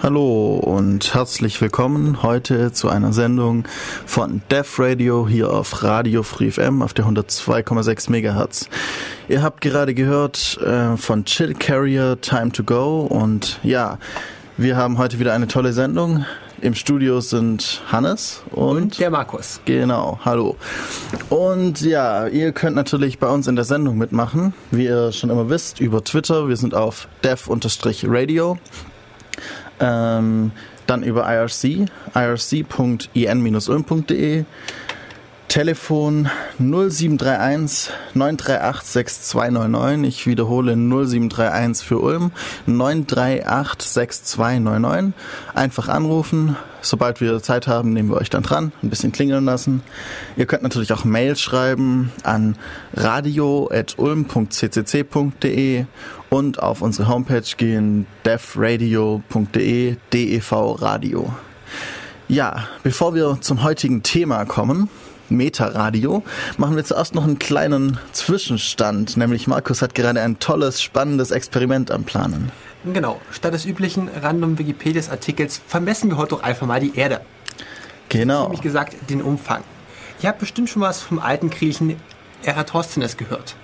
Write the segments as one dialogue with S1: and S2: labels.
S1: Hallo und herzlich willkommen heute zu einer Sendung von Def Radio hier auf Radio Free FM auf der 102,6 Megahertz. Ihr habt gerade gehört äh, von Chill Carrier Time to Go und ja, wir haben heute wieder eine tolle Sendung. Im Studio sind Hannes und,
S2: und, der Markus.
S1: Genau, hallo. Und ja, ihr könnt natürlich bei uns in der Sendung mitmachen, wie ihr schon immer wisst, über Twitter. Wir sind auf dev-radio ähm, dann über IRC, irc.in-ulm.de. Telefon 0731 938 6299. Ich wiederhole 0731 für Ulm 938 6299. Einfach anrufen. Sobald wir Zeit haben, nehmen wir euch dann dran, ein bisschen klingeln lassen. Ihr könnt natürlich auch Mails schreiben an radio.ulm.ccc.de und auf unsere Homepage gehen devradio.de, DEV Radio. Ja, bevor wir zum heutigen Thema kommen, Meta-Radio, machen wir zuerst noch einen kleinen Zwischenstand, nämlich Markus hat gerade ein tolles, spannendes Experiment am Planen.
S2: Genau, statt des üblichen random Wikipedia-Artikels vermessen wir heute doch einfach mal die Erde.
S1: Genau.
S2: Nämlich gesagt, den Umfang. Ihr habt bestimmt schon was vom alten Griechen Eratosthenes gehört.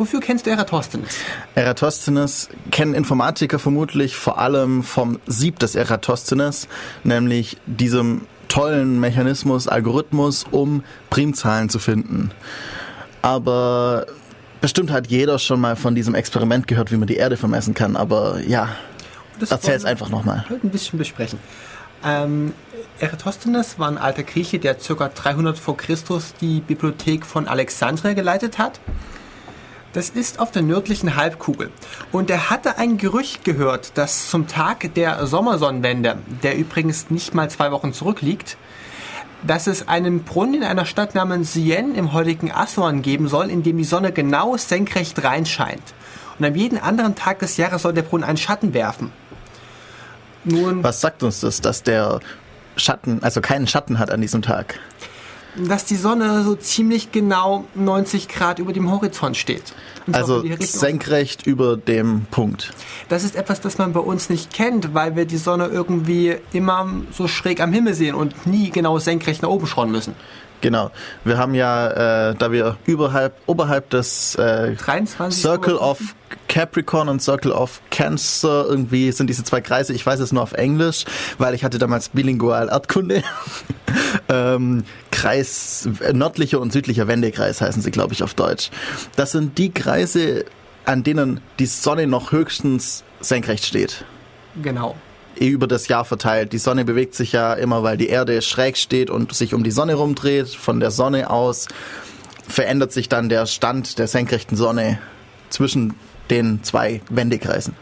S2: Wofür kennst du Eratosthenes?
S1: Eratosthenes kennen Informatiker vermutlich vor allem vom Sieb des Eratosthenes, nämlich diesem tollen Mechanismus, Algorithmus, um Primzahlen zu finden. Aber bestimmt hat jeder schon mal von diesem Experiment gehört, wie man die Erde vermessen kann. Aber ja, erzähl es einfach nochmal.
S2: Ein bisschen besprechen. Ähm, Eratosthenes war ein alter Grieche, der ca. 300 vor Christus die Bibliothek von Alexandria geleitet hat. Das ist auf der nördlichen Halbkugel. Und er hatte ein Gerücht gehört, dass zum Tag der Sommersonnenwende, der übrigens nicht mal zwei Wochen zurückliegt, dass es einen Brunnen in einer Stadt namens Sien im heutigen Aswan geben soll, in dem die Sonne genau senkrecht reinscheint. Und an jedem anderen Tag des Jahres soll der Brunnen einen Schatten werfen.
S1: Nun, Was sagt uns das, dass der Schatten, also keinen Schatten hat an diesem Tag?
S2: Dass die Sonne so ziemlich genau 90 Grad über dem Horizont steht.
S1: Also senkrecht über dem Punkt.
S2: Das ist etwas, das man bei uns nicht kennt, weil wir die Sonne irgendwie immer so schräg am Himmel sehen und nie genau senkrecht nach oben schauen müssen.
S1: Genau. Wir haben ja, äh, da wir überhalb, oberhalb des äh, Circle of Capricorn und Circle of Cancer irgendwie sind diese zwei Kreise. Ich weiß es nur auf Englisch, weil ich hatte damals bilingual Erdkunde. ähm, Kreis, nördlicher und südlicher Wendekreis heißen sie, glaube ich, auf Deutsch. Das sind die Kreise, an denen die Sonne noch höchstens senkrecht steht.
S2: Genau
S1: über das Jahr verteilt. Die Sonne bewegt sich ja immer, weil die Erde schräg steht und sich um die Sonne rumdreht. Von der Sonne aus verändert sich dann der Stand der senkrechten Sonne zwischen den zwei Wendekreisen.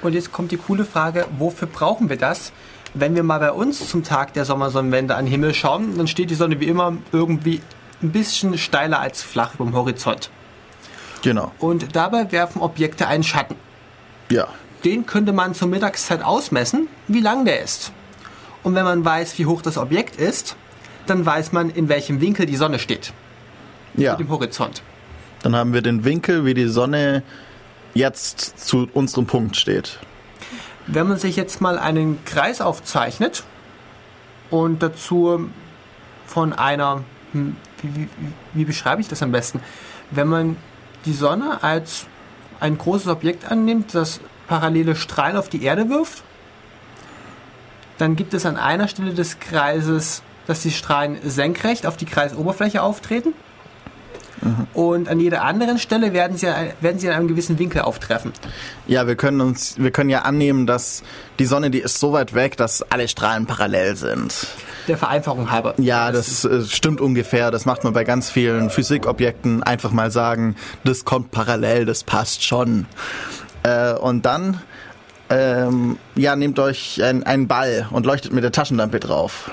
S2: Und jetzt kommt die coole Frage, wofür brauchen wir das? Wenn wir mal bei uns zum Tag der Sommersonnenwende an den Himmel schauen, dann steht die Sonne wie immer irgendwie ein bisschen steiler als flach über dem Horizont.
S1: Genau.
S2: Und dabei werfen Objekte einen Schatten.
S1: Ja
S2: den könnte man zur Mittagszeit ausmessen, wie lang der ist. Und wenn man weiß, wie hoch das Objekt ist, dann weiß man, in welchem Winkel die Sonne steht.
S1: Ja.
S2: Mit dem Horizont.
S1: Dann haben wir den Winkel, wie die Sonne jetzt zu unserem Punkt steht.
S2: Wenn man sich jetzt mal einen Kreis aufzeichnet und dazu von einer, hm, wie, wie, wie beschreibe ich das am besten? Wenn man die Sonne als ein großes Objekt annimmt, das parallele Strahlen auf die Erde wirft. Dann gibt es an einer Stelle des Kreises, dass die Strahlen senkrecht auf die Kreisoberfläche auftreten. Mhm. Und an jeder anderen Stelle werden sie, werden sie in einem gewissen Winkel auftreffen.
S1: Ja, wir können uns, wir können ja annehmen, dass die Sonne, die ist so weit weg, dass alle Strahlen parallel sind.
S2: Der Vereinfachung halber.
S1: Ja, das äh, stimmt ungefähr. Das macht man bei ganz vielen Physikobjekten einfach mal sagen, das kommt parallel, das passt schon. Äh, und dann ähm, ja, nehmt euch ein, einen Ball und leuchtet mit der Taschenlampe drauf.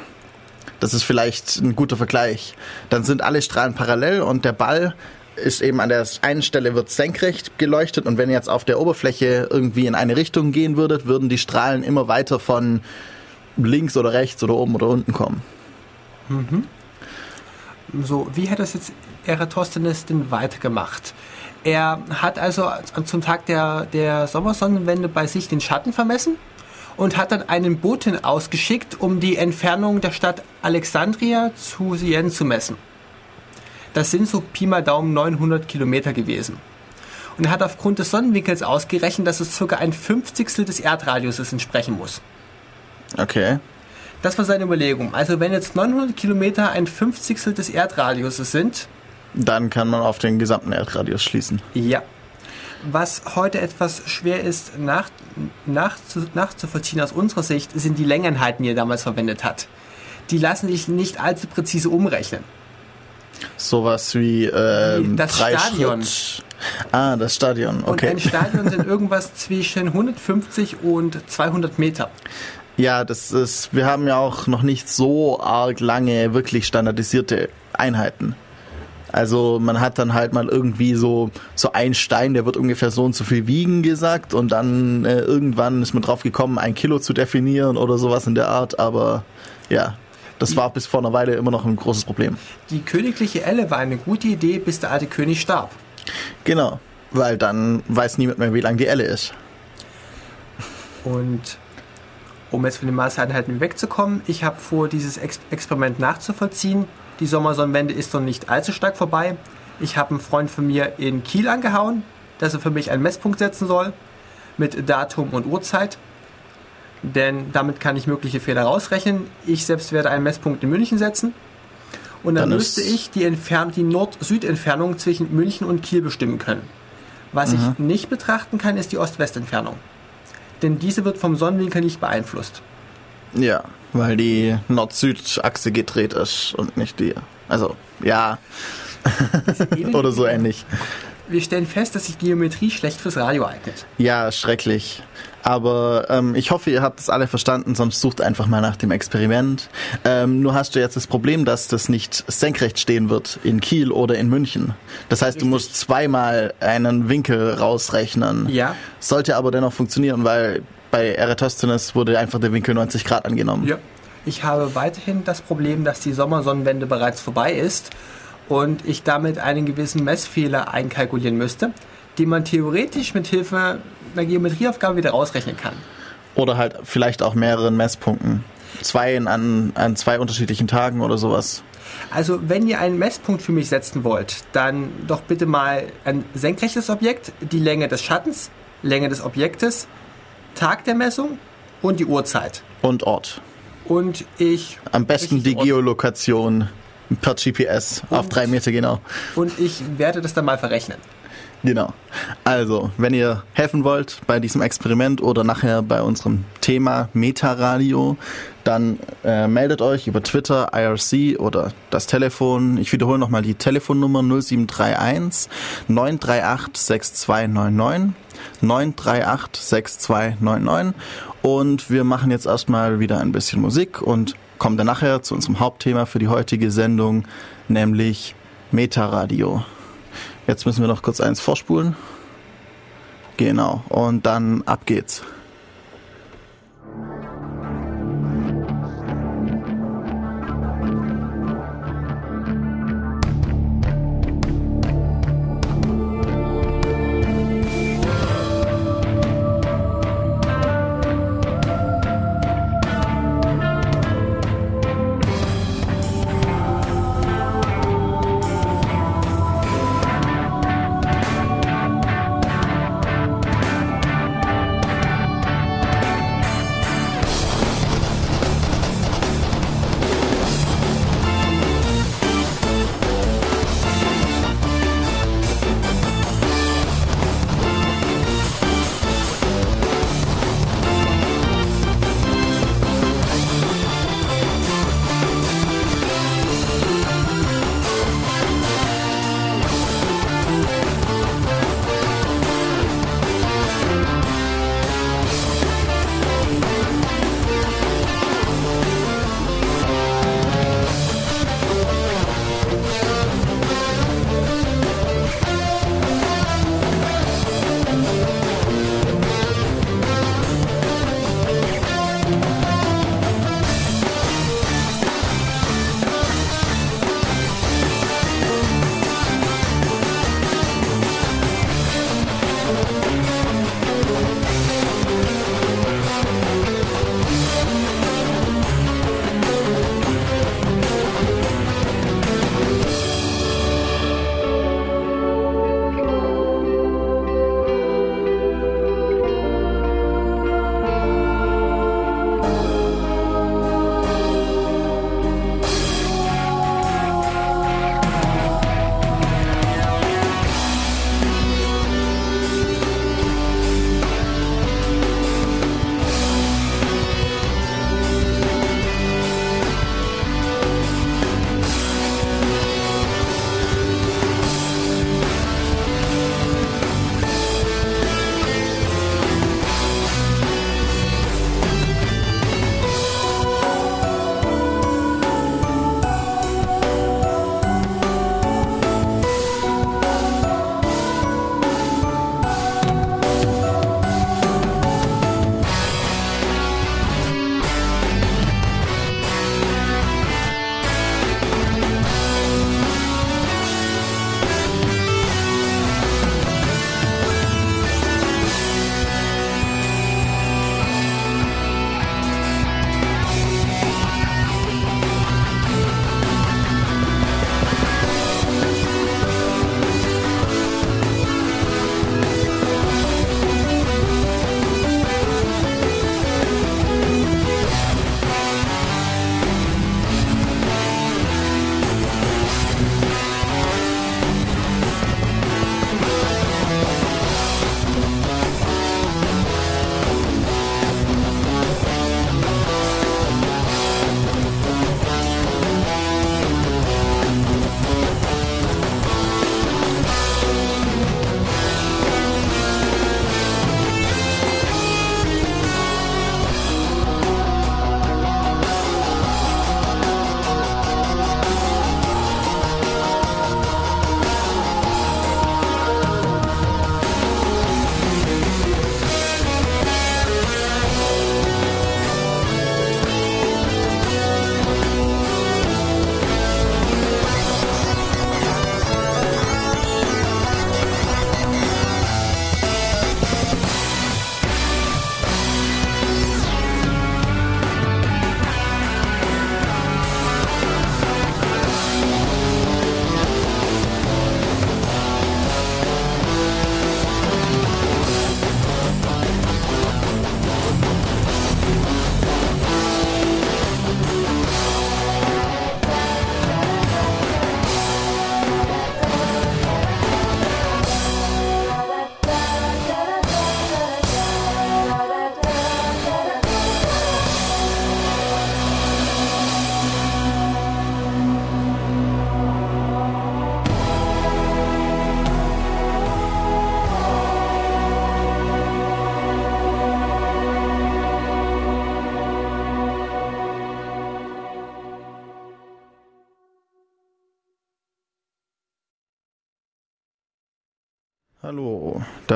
S1: Das ist vielleicht ein guter Vergleich. Dann sind alle Strahlen parallel und der Ball ist eben an der einen Stelle wird senkrecht geleuchtet und wenn ihr jetzt auf der Oberfläche irgendwie in eine Richtung gehen würdet, würden die Strahlen immer weiter von links oder rechts oder oben oder unten kommen.
S2: Mhm. So, wie hat das jetzt Eratosthenes denn weitergemacht? Er hat also zum Tag der, der Sommersonnenwende bei sich den Schatten vermessen und hat dann einen Boten ausgeschickt, um die Entfernung der Stadt Alexandria zu Sien zu messen. Das sind so Pi mal Daumen 900 Kilometer gewesen. Und er hat aufgrund des Sonnenwinkels ausgerechnet, dass es circa ein Fünfzigstel des Erdradiuses entsprechen muss.
S1: Okay.
S2: Das war seine Überlegung. Also wenn jetzt 900 Kilometer ein Fünfzigstel des Erdradiuses sind,
S1: Dann kann man auf den gesamten Erdradius schließen.
S2: ja. Was heute etwas schwer ist nach, nach, nachzuvollziehen aus unserer Sicht, sind die Längenheiten, die er damals verwendet hat. Die lassen sich nicht allzu präzise umrechnen.
S1: Sowas wie ähm,
S2: Das
S1: drei
S2: Stadion.
S1: Schritt. Ah, das Stadion.
S2: Und
S1: Okay.
S2: ein Stadion sind irgendwas zwischen 150 und 200 Meter.
S1: Ja, das ist. Wir haben ja auch noch nicht so arg lange wirklich standardisierte Einheiten. Also man hat dann halt mal irgendwie so so ein Stein, der wird ungefähr so und so viel wiegen gesagt und dann äh, irgendwann ist man drauf gekommen, ein Kilo zu definieren oder sowas in der Art. Aber ja, das war bis vor einer Weile immer noch ein großes Problem.
S2: Die königliche Elle war eine gute Idee, bis der alte König starb.
S1: Genau, weil dann weiß niemand mehr, wie lang die Elle ist.
S2: Und um jetzt von den Maßeinheiten wegzukommen, ich habe vor, dieses Ex Experiment nachzuvollziehen. Die Sommersonnenwende ist noch nicht allzu stark vorbei. Ich habe einen Freund von mir in Kiel angehauen, dass er für mich einen Messpunkt setzen soll mit Datum und Uhrzeit. Denn damit kann ich mögliche Fehler rausrechnen. Ich selbst werde einen Messpunkt in München setzen. Und dann,
S1: Dann
S2: müsste ich die, Entfern die Nord-Süd-Entfernung zwischen München und Kiel bestimmen können. Was ich nicht betrachten kann, ist die Ost-West-Entfernung. Denn diese wird vom Sonnenwinkel nicht beeinflusst.
S1: Ja, weil die Nord-Süd-Achse gedreht ist und nicht die. Also, ja, oder so ähnlich.
S2: Wir stellen fest, dass sich Geometrie schlecht fürs Radio eignet.
S1: Ja, schrecklich. Aber ähm, ich hoffe, ihr habt es alle verstanden, sonst sucht einfach mal nach dem Experiment. Ähm, nur hast du jetzt das Problem, dass das nicht senkrecht stehen wird in Kiel oder in München. Das heißt, du
S2: Richtig.
S1: musst zweimal einen Winkel rausrechnen.
S2: Ja.
S1: Sollte aber dennoch funktionieren, weil bei Eratosthenes wurde einfach der Winkel 90 Grad angenommen.
S2: Ja. Ich habe weiterhin das Problem, dass die Sommersonnenwende bereits vorbei ist und ich damit einen gewissen Messfehler einkalkulieren müsste, den man theoretisch mit Hilfe einer Geometrieaufgabe wieder rausrechnen kann.
S1: Oder halt vielleicht auch mehreren Messpunkten. Zwei an, an zwei unterschiedlichen Tagen oder sowas.
S2: Also, wenn ihr einen Messpunkt für mich setzen wollt, dann doch bitte mal ein senkrechtes Objekt, die Länge des Schattens, Länge des Objektes, Tag der Messung und die Uhrzeit.
S1: Und Ort.
S2: Und ich
S1: Am besten die
S2: Ort.
S1: Geolokation per GPS auf
S2: Und-
S1: drei Meter genau.
S2: und ich werde das dann mal verrechnen.
S1: Genau. Also, wenn ihr helfen wollt bei diesem Experiment oder nachher bei unserem Thema Meta-Radio, dann äh, meldet euch über Twitter, IRC oder das Telefon. Ich wiederhole nochmal die Telefonnummer 0731 938 6299. 938 6299. Und wir machen jetzt erstmal wieder ein bisschen Musik und kommen dann nachher zu unserem Hauptthema für die heutige Sendung, nämlich Meta-Radio. Jetzt müssen wir noch kurz eins vorspulen. Genau. Und dann ab geht's.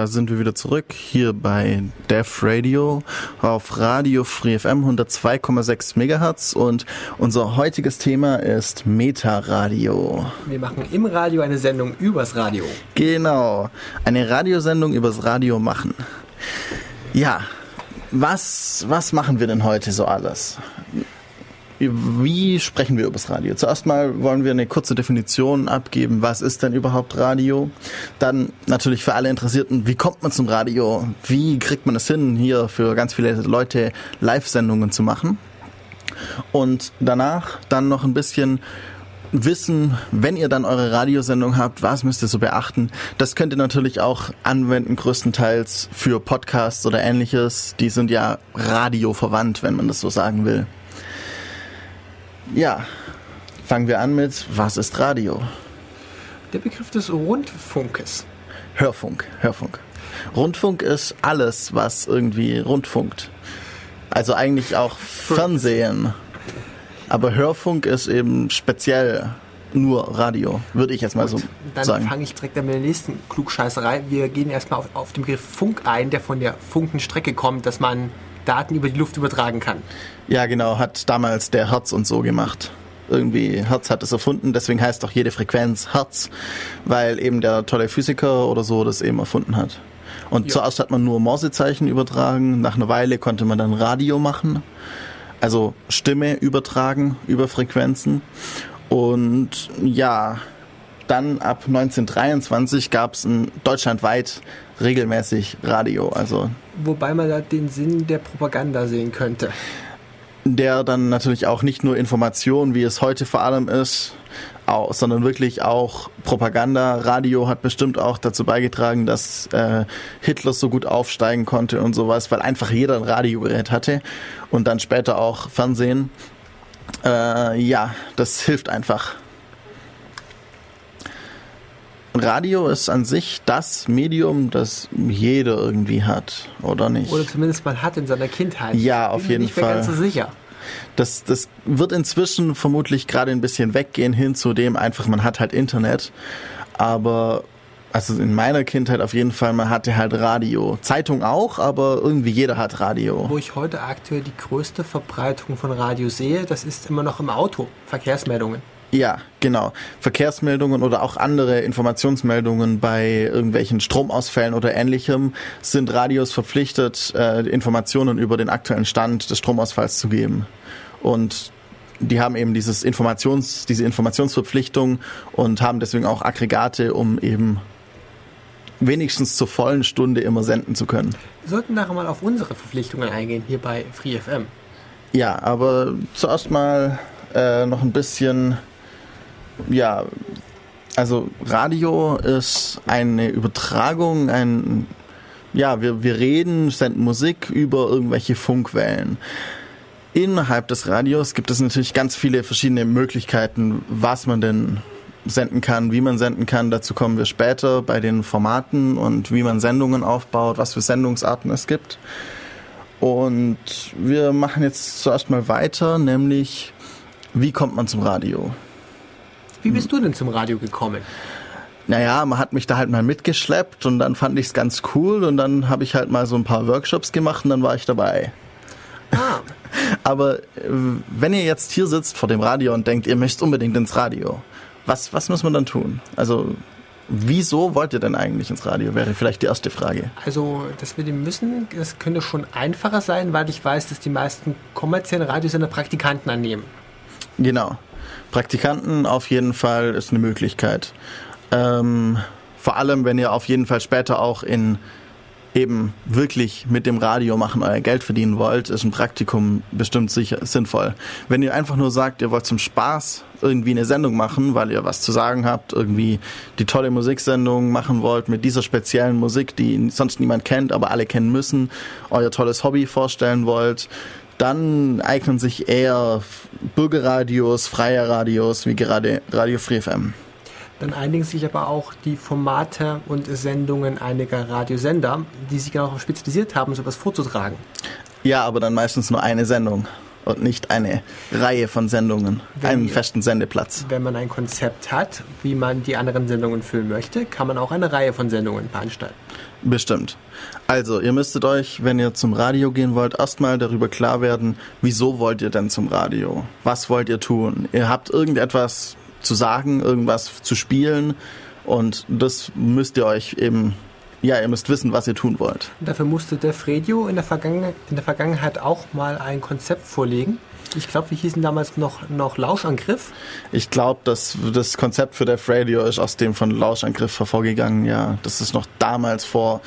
S1: Da sind wir wieder zurück hier bei Def Radio auf Radio Free FM 102,6 MHz und unser heutiges Thema ist Meta-Radio.
S2: Wir machen im Radio eine Sendung übers Radio.
S1: Genau, eine Radiosendung übers Radio machen. Ja, was, was machen wir denn heute so alles? Wie sprechen wir über das Radio? Zuerst mal wollen wir eine kurze Definition abgeben. Was ist denn überhaupt Radio? Dann natürlich für alle Interessierten, wie kommt man zum Radio? Wie kriegt man es hin, hier für ganz viele Leute Live-Sendungen zu machen? Und danach dann noch ein bisschen wissen, wenn ihr dann eure Radiosendung habt, was müsst ihr so beachten. Das könnt ihr natürlich auch anwenden, größtenteils für Podcasts oder ähnliches. Die sind ja radioverwandt, wenn man das so sagen will. Ja, fangen wir an mit, was ist Radio?
S2: Der Begriff des Rundfunkes.
S1: Hörfunk, Hörfunk. Rundfunk ist alles, was irgendwie rundfunkt. Also eigentlich auch Fernsehen. Aber Hörfunk ist eben speziell nur Radio, würde ich jetzt mal Gut, so
S2: dann
S1: sagen.
S2: Dann fange ich direkt an mit der nächsten Klugscheißerei. Wir gehen erstmal auf, auf den Begriff Funk ein, der von der Funkenstrecke kommt, dass man Daten über die Luft übertragen kann.
S1: Ja, genau, hat damals der Herz und so gemacht. Irgendwie Hertz hat es erfunden, deswegen heißt auch jede Frequenz Hertz, weil eben der tolle Physiker oder so das eben erfunden hat. Und ja. zuerst hat man nur Morsezeichen übertragen, nach einer Weile konnte man dann Radio machen, also Stimme übertragen über Frequenzen. Und ja, dann ab 1923 gab es deutschlandweit regelmäßig Radio. Also
S2: Wobei man da den Sinn der Propaganda sehen könnte.
S1: Der dann natürlich auch nicht nur Information, wie es heute vor allem ist, auch, sondern wirklich auch Propaganda. Radio hat bestimmt auch dazu beigetragen, dass äh, Hitler so gut aufsteigen konnte und sowas, weil einfach jeder ein Radiogerät hatte und dann später auch Fernsehen. Äh, ja, das hilft einfach. Radio ist an sich das Medium, das jeder irgendwie hat, oder nicht?
S2: Oder zumindest mal hat in seiner Kindheit.
S1: Ja, auf jeden
S2: nicht
S1: Fall.
S2: Nicht ganz so sicher.
S1: Das, das wird inzwischen vermutlich gerade ein bisschen weggehen hin zu dem einfach, man hat halt Internet. Aber also in meiner Kindheit auf jeden Fall, man hatte halt Radio. Zeitung auch, aber irgendwie jeder hat Radio.
S2: Wo ich heute aktuell die größte Verbreitung von Radio sehe, das ist immer noch im Auto, Verkehrsmeldungen.
S1: Ja, genau. Verkehrsmeldungen oder auch andere Informationsmeldungen bei irgendwelchen Stromausfällen oder ähnlichem sind Radios verpflichtet, äh, Informationen über den aktuellen Stand des Stromausfalls zu geben. Und die haben eben dieses Informations, diese Informationsverpflichtung und haben deswegen auch Aggregate, um eben wenigstens zur vollen Stunde immer senden zu können.
S2: Wir sollten nachher mal auf unsere Verpflichtungen eingehen, hier bei FreeFM.
S1: Ja, aber zuerst mal äh, noch ein bisschen ja, also Radio ist eine Übertragung, ein, ja, wir, wir reden, senden Musik über irgendwelche Funkwellen. Innerhalb des Radios gibt es natürlich ganz viele verschiedene Möglichkeiten, was man denn senden kann, wie man senden kann. Dazu kommen wir später bei den Formaten und wie man Sendungen aufbaut, was für Sendungsarten es gibt. Und wir machen jetzt zuerst mal weiter, nämlich wie kommt man zum Radio?
S2: Wie bist du denn zum Radio gekommen?
S1: Naja, man hat mich da halt mal mitgeschleppt und dann fand ich es ganz cool und dann habe ich halt mal so ein paar Workshops gemacht und dann war ich dabei. Ah. Aber äh, wenn ihr jetzt hier sitzt vor dem Radio und denkt, ihr möchtet unbedingt ins Radio, was, was muss man dann tun? Also Wieso wollt ihr denn eigentlich ins Radio? Wäre vielleicht die erste Frage.
S2: Also, das mit dem Müssen, das könnte schon einfacher sein, weil ich weiß, dass die meisten kommerziellen Radiosender Praktikanten annehmen.
S1: Genau. Praktikanten auf jeden Fall ist eine Möglichkeit. Ähm, vor allem, wenn ihr auf jeden Fall später auch in eben wirklich mit dem Radio machen euer Geld verdienen wollt, ist ein Praktikum bestimmt sicher sinnvoll. Wenn ihr einfach nur sagt, ihr wollt zum Spaß irgendwie eine Sendung machen, weil ihr was zu sagen habt, irgendwie die tolle Musiksendung machen wollt mit dieser speziellen Musik, die sonst niemand kennt, aber alle kennen müssen, euer tolles Hobby vorstellen wollt, dann eignen sich eher Bürgerradios, freie Radios, wie gerade Radio Free FM.
S2: Dann einigen sich aber auch die Formate und Sendungen einiger Radiosender, die sich darauf spezialisiert haben, sowas vorzutragen.
S1: Ja, aber dann meistens nur eine Sendung. und nicht eine Reihe von Sendungen,
S2: Wenn
S1: einen festen Sendeplatz.
S2: Wenn man ein Konzept hat, wie man die anderen Sendungen füllen möchte, kann man auch eine Reihe von Sendungen veranstalten.
S1: Bestimmt. Also, ihr müsstet euch, wenn ihr zum Radio gehen wollt, erstmal darüber klar werden, wieso wollt ihr denn zum Radio? Was wollt ihr tun? Ihr habt irgendetwas zu sagen, irgendwas zu spielen und das müsst ihr euch eben, ja, ihr müsst wissen, was ihr tun wollt.
S2: Dafür musste Def Radio in der, Vergangenheit, in der Vergangenheit auch mal ein Konzept vorlegen. Ich glaube, wir hießen damals noch, noch Lauschangriff.
S1: Ich glaube, dass das Konzept für Def Radio ist aus dem von Lauschangriff hervorgegangen, ja. Das ist noch damals vor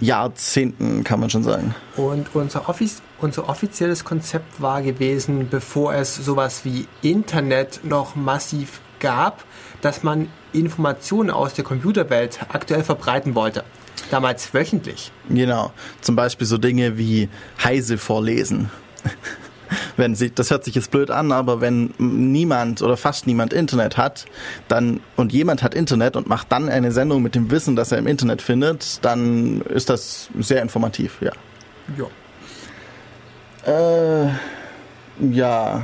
S1: Jahrzehnten, kann man schon sagen.
S2: Und unser, offiz unser offizielles Konzept war gewesen, bevor es sowas wie Internet noch massiv gab, dass man Informationen aus der Computerwelt aktuell verbreiten wollte. Damals wöchentlich.
S1: Genau. Zum Beispiel so Dinge wie Heise vorlesen. Wenn sie, das hört sich jetzt blöd an, aber wenn niemand oder fast niemand Internet hat, dann und jemand hat Internet und macht dann eine Sendung mit dem Wissen, das er im Internet findet, dann ist das sehr informativ, ja.
S2: Ja.
S1: Äh, ja.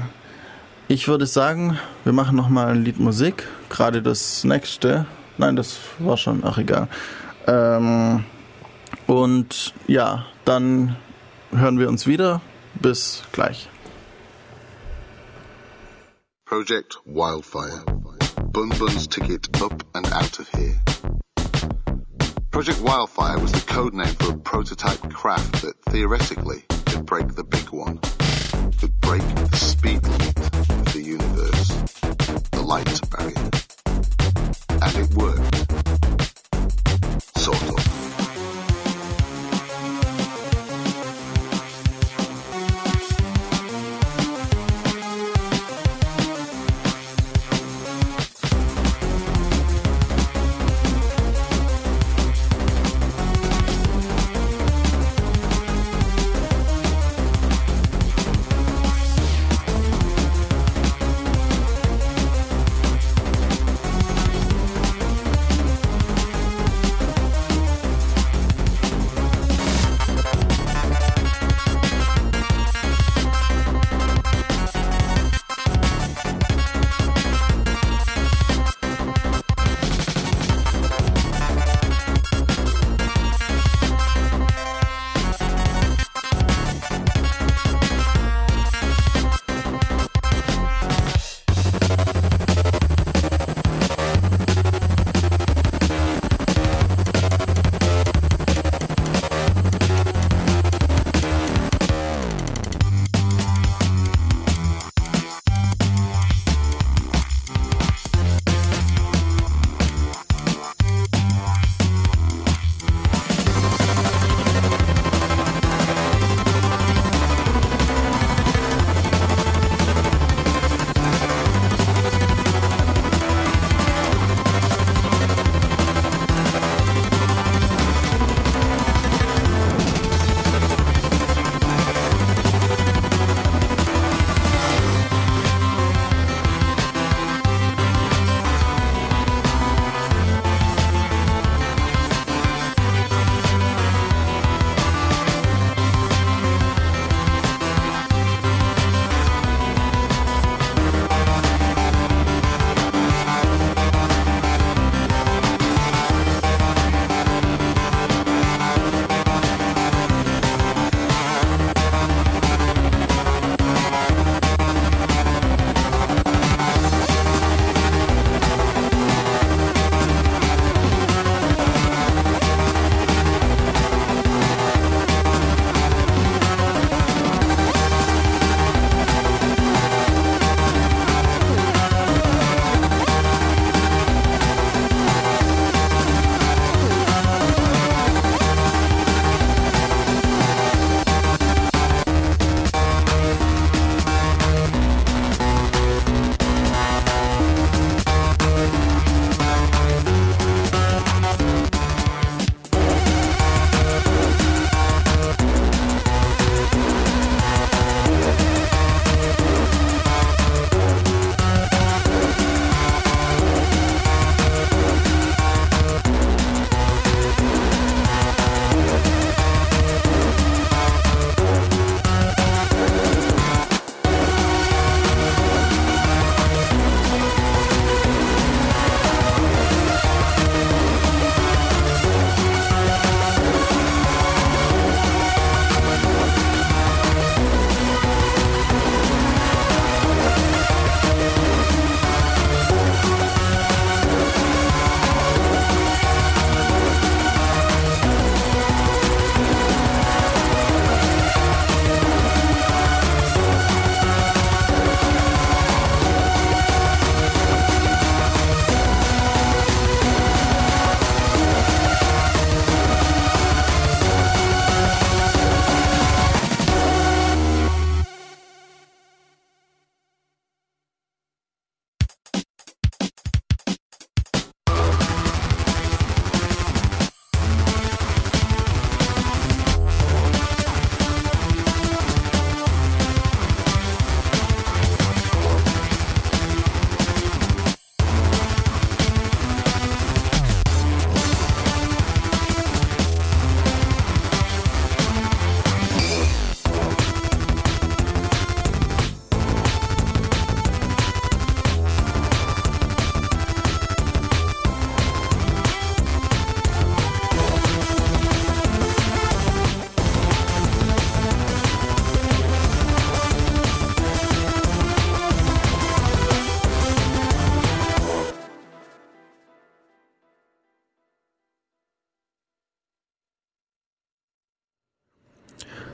S1: Ich würde sagen, wir machen noch mal ein Lied Musik. Gerade das nächste. Nein, das war schon. Ach egal. Ähm, und ja, dann hören wir uns wieder. Bis gleich.
S3: Project Wildfire. Bun Bun's ticket up and out of here. Project Wildfire was the code name for a prototype craft that theoretically could break the big one, could break the speed limit of the universe, the light barrier. And it worked.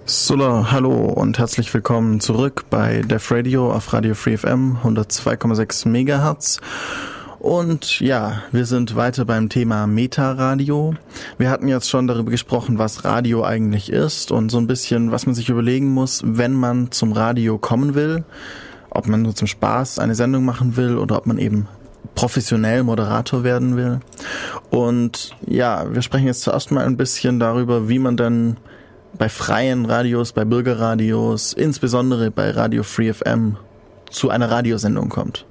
S1: Sulla, hallo und herzlich willkommen zurück bei Def Radio auf Radio Free FM 102,6 Megahertz. Und ja, wir sind weiter beim Thema Meta-Radio. Wir hatten jetzt schon darüber gesprochen, was Radio eigentlich ist und so ein bisschen, was man sich überlegen muss, wenn man zum Radio kommen will. Ob man nur zum Spaß eine Sendung machen will oder ob man eben professionell Moderator werden will. Und ja, wir sprechen jetzt zuerst mal ein bisschen darüber, wie man dann bei freien Radios, bei Bürgerradios, insbesondere bei Radio Free FM zu einer Radiosendung kommt.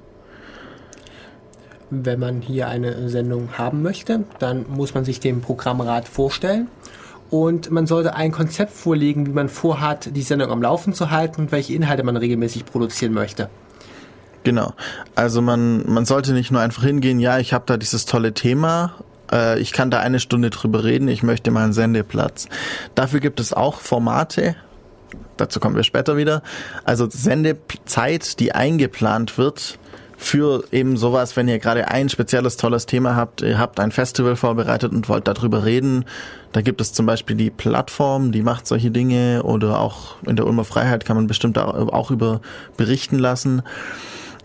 S2: Wenn man hier eine Sendung haben möchte, dann muss man sich dem Programmrat vorstellen und man sollte ein Konzept vorlegen, wie man vorhat, die Sendung am Laufen zu halten und welche Inhalte man regelmäßig produzieren möchte.
S1: Genau. Also man, man sollte nicht nur einfach hingehen, ja, ich habe da dieses tolle Thema, äh, ich kann da eine Stunde drüber reden, ich möchte mal einen Sendeplatz. Dafür gibt es auch Formate, dazu kommen wir später wieder. Also Sendezeit, die eingeplant wird für eben sowas, wenn ihr gerade ein spezielles tolles Thema habt, ihr habt ein Festival vorbereitet und wollt darüber reden. Da gibt es zum Beispiel die Plattform, die macht solche Dinge oder auch in der Ulmer Freiheit kann man bestimmt auch über berichten lassen.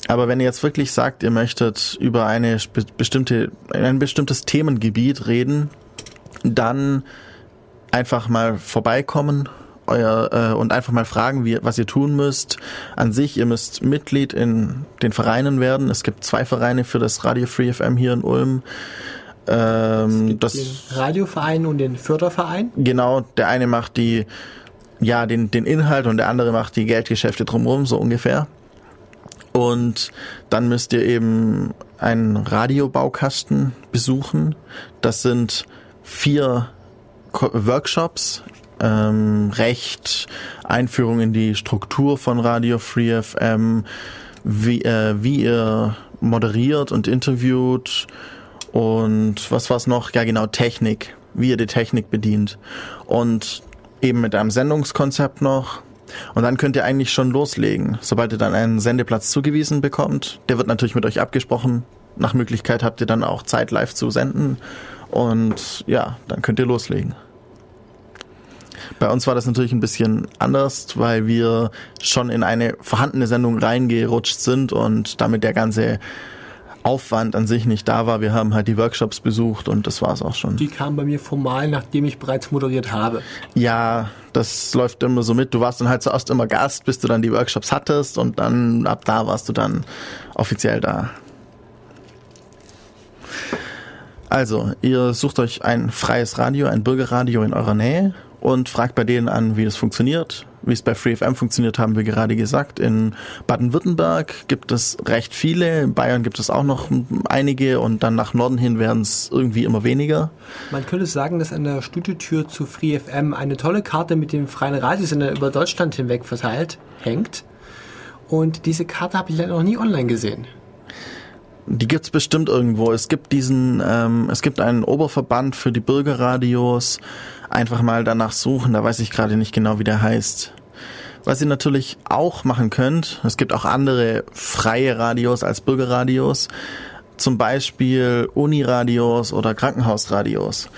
S1: Aber wenn ihr jetzt wirklich sagt, ihr möchtet über eine bestimmte, ein bestimmtes Themengebiet reden, dann einfach mal vorbeikommen euer, äh, und einfach mal fragen, wie, was ihr tun müsst. An sich, ihr müsst Mitglied in den Vereinen werden. Es gibt zwei Vereine für das Radio Free FM hier in Ulm.
S2: Ähm, das den Radioverein und den Förderverein?
S1: Genau, der eine macht die, ja, den, den Inhalt und der andere macht die Geldgeschäfte drumherum, so ungefähr. Und dann müsst ihr eben einen Radiobaukasten besuchen. Das sind vier Workshops, ähm, Recht, Einführung in die Struktur von Radio Free FM, wie, äh, wie ihr moderiert und interviewt und was war's noch? Ja genau, Technik, wie ihr die Technik bedient. Und eben mit einem Sendungskonzept noch, und dann könnt ihr eigentlich schon loslegen, sobald ihr dann einen Sendeplatz zugewiesen bekommt. Der wird natürlich mit euch abgesprochen. Nach Möglichkeit habt ihr dann auch Zeit live zu senden. Und ja, dann könnt ihr loslegen. Bei uns war das natürlich ein bisschen anders, weil wir schon in eine vorhandene Sendung reingerutscht sind und damit der ganze Aufwand an sich nicht da war. Wir haben halt die Workshops besucht und das war es auch schon.
S2: Die kamen bei mir formal, nachdem ich bereits moderiert habe.
S1: Ja, das läuft immer so mit. Du warst dann halt zuerst immer Gast, bis du dann die Workshops hattest und dann ab da warst du dann offiziell da. Also, ihr sucht euch ein freies Radio, ein Bürgerradio in eurer Nähe und fragt bei denen an, wie das funktioniert. Wie es bei FreeFM funktioniert, haben wir gerade gesagt. In Baden-Württemberg gibt es recht viele, in Bayern gibt es auch noch einige und dann nach Norden hin werden es irgendwie immer weniger.
S2: Man könnte sagen, dass an der Studiotür zu FreeFM eine tolle Karte mit dem freien Radiosender über Deutschland hinweg verteilt hängt. Und diese Karte habe ich leider noch nie online gesehen.
S1: Die gibt's bestimmt irgendwo. Es gibt diesen, ähm, es gibt einen Oberverband für die Bürgerradios. Einfach mal danach suchen, da weiß ich gerade nicht genau, wie der heißt. Was ihr natürlich auch machen könnt, es gibt auch andere freie Radios als Bürgerradios, zum Beispiel Uniradios oder Krankenhausradios.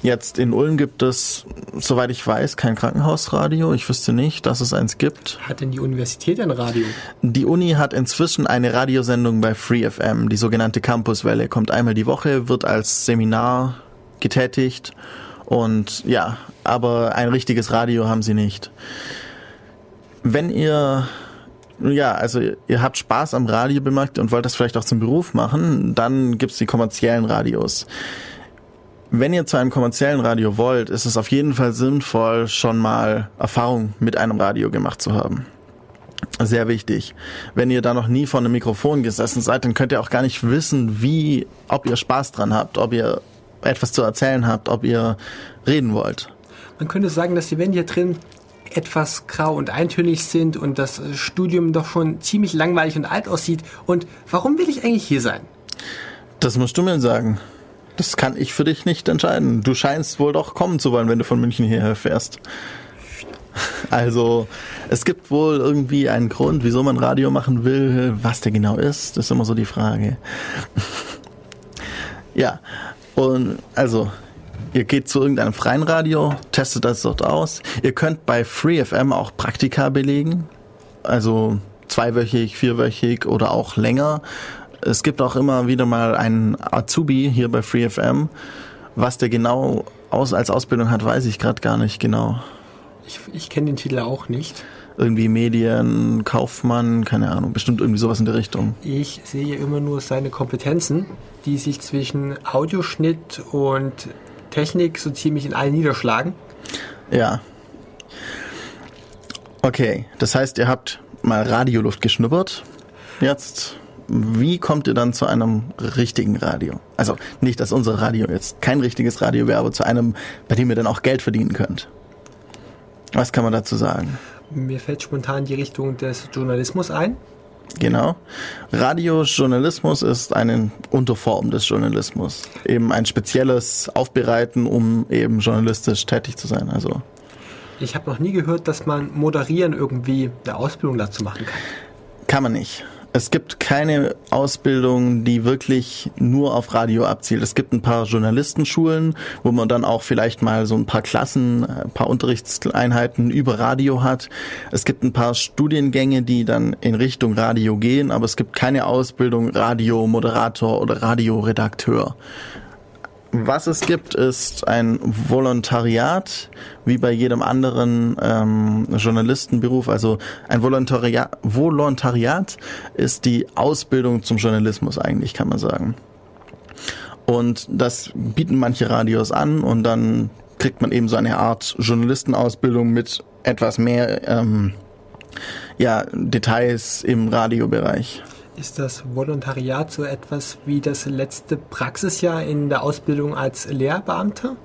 S1: Jetzt in Ulm gibt es, soweit ich weiß, kein Krankenhausradio. Ich wüsste nicht, dass es eins gibt.
S2: Hat denn die Universität ein Radio?
S1: Die Uni hat inzwischen eine Radiosendung bei FreeFM, die sogenannte Campuswelle. Kommt einmal die Woche, wird als Seminar getätigt. Und ja, aber ein richtiges Radio haben sie nicht. Wenn ihr ja, also ihr habt Spaß am Radio bemerkt und wollt das vielleicht auch zum Beruf machen, dann gibt's die kommerziellen Radios wenn ihr zu einem kommerziellen Radio wollt, ist es auf jeden Fall sinnvoll, schon mal Erfahrung mit einem Radio gemacht zu haben. Sehr wichtig. Wenn ihr da noch nie vor einem Mikrofon gesessen seid, dann könnt ihr auch gar nicht wissen, wie, ob ihr Spaß dran habt, ob ihr etwas zu erzählen habt, ob ihr reden wollt.
S2: Man könnte sagen, dass die Wände hier drin etwas grau und eintönig sind und das Studium doch schon ziemlich langweilig und alt aussieht. Und warum will ich eigentlich hier sein?
S1: Das musst du mir sagen. Das kann ich für dich nicht entscheiden. Du scheinst wohl doch kommen zu wollen, wenn du von München hierher fährst. Also, es gibt wohl irgendwie einen Grund, wieso man Radio machen will. Was der genau ist, ist immer so die Frage. ja, und also, Ihr geht zu irgendeinem freien Radio, testet das dort aus. Ihr könnt bei FreeFM auch Praktika belegen. Also zweiwöchig, vierwöchig oder auch länger. Es gibt auch immer wieder mal einen Azubi hier bei FreeFM. Was der genau aus, als Ausbildung hat, weiß ich gerade gar nicht genau.
S2: Ich, ich kenne den Titel auch nicht.
S1: Irgendwie Medien, Kaufmann, keine Ahnung, bestimmt irgendwie sowas in der Richtung.
S2: Ich sehe immer nur seine Kompetenzen, die sich zwischen Audioschnitt und Technik so ziemlich in allen niederschlagen.
S1: Ja. Okay, das heißt, ihr habt mal Radioluft geschnuppert. Jetzt, wie kommt ihr dann zu einem richtigen Radio? Also nicht, dass unser Radio jetzt kein richtiges Radio wäre, aber zu einem, bei dem ihr dann auch Geld verdienen könnt. Was kann man dazu sagen?
S2: Mir fällt spontan die Richtung des Journalismus ein.
S1: Genau. Radiojournalismus ist eine Unterform des Journalismus. Eben ein spezielles Aufbereiten, um eben journalistisch tätig zu sein. Also
S2: Ich habe noch nie gehört, dass man moderieren irgendwie eine Ausbildung dazu machen kann.
S1: kann man nicht. Es gibt keine Ausbildung, die wirklich nur auf Radio abzielt. Es gibt ein paar Journalistenschulen, wo man dann auch vielleicht mal so ein paar Klassen, ein paar Unterrichtseinheiten über Radio hat. Es gibt ein paar Studiengänge, die dann in Richtung Radio gehen, aber es gibt keine Ausbildung Radiomoderator oder Radioredakteur. Was es gibt, ist ein Volontariat, wie bei jedem anderen ähm, Journalistenberuf. Also ein Volontariat, Volontariat ist die Ausbildung zum Journalismus eigentlich, kann man sagen. Und das bieten manche Radios an und dann kriegt man eben so eine Art Journalistenausbildung mit etwas mehr ähm, ja, Details im Radiobereich.
S2: Ist das Volontariat so etwas wie das letzte Praxisjahr in der Ausbildung als Lehrbeamter?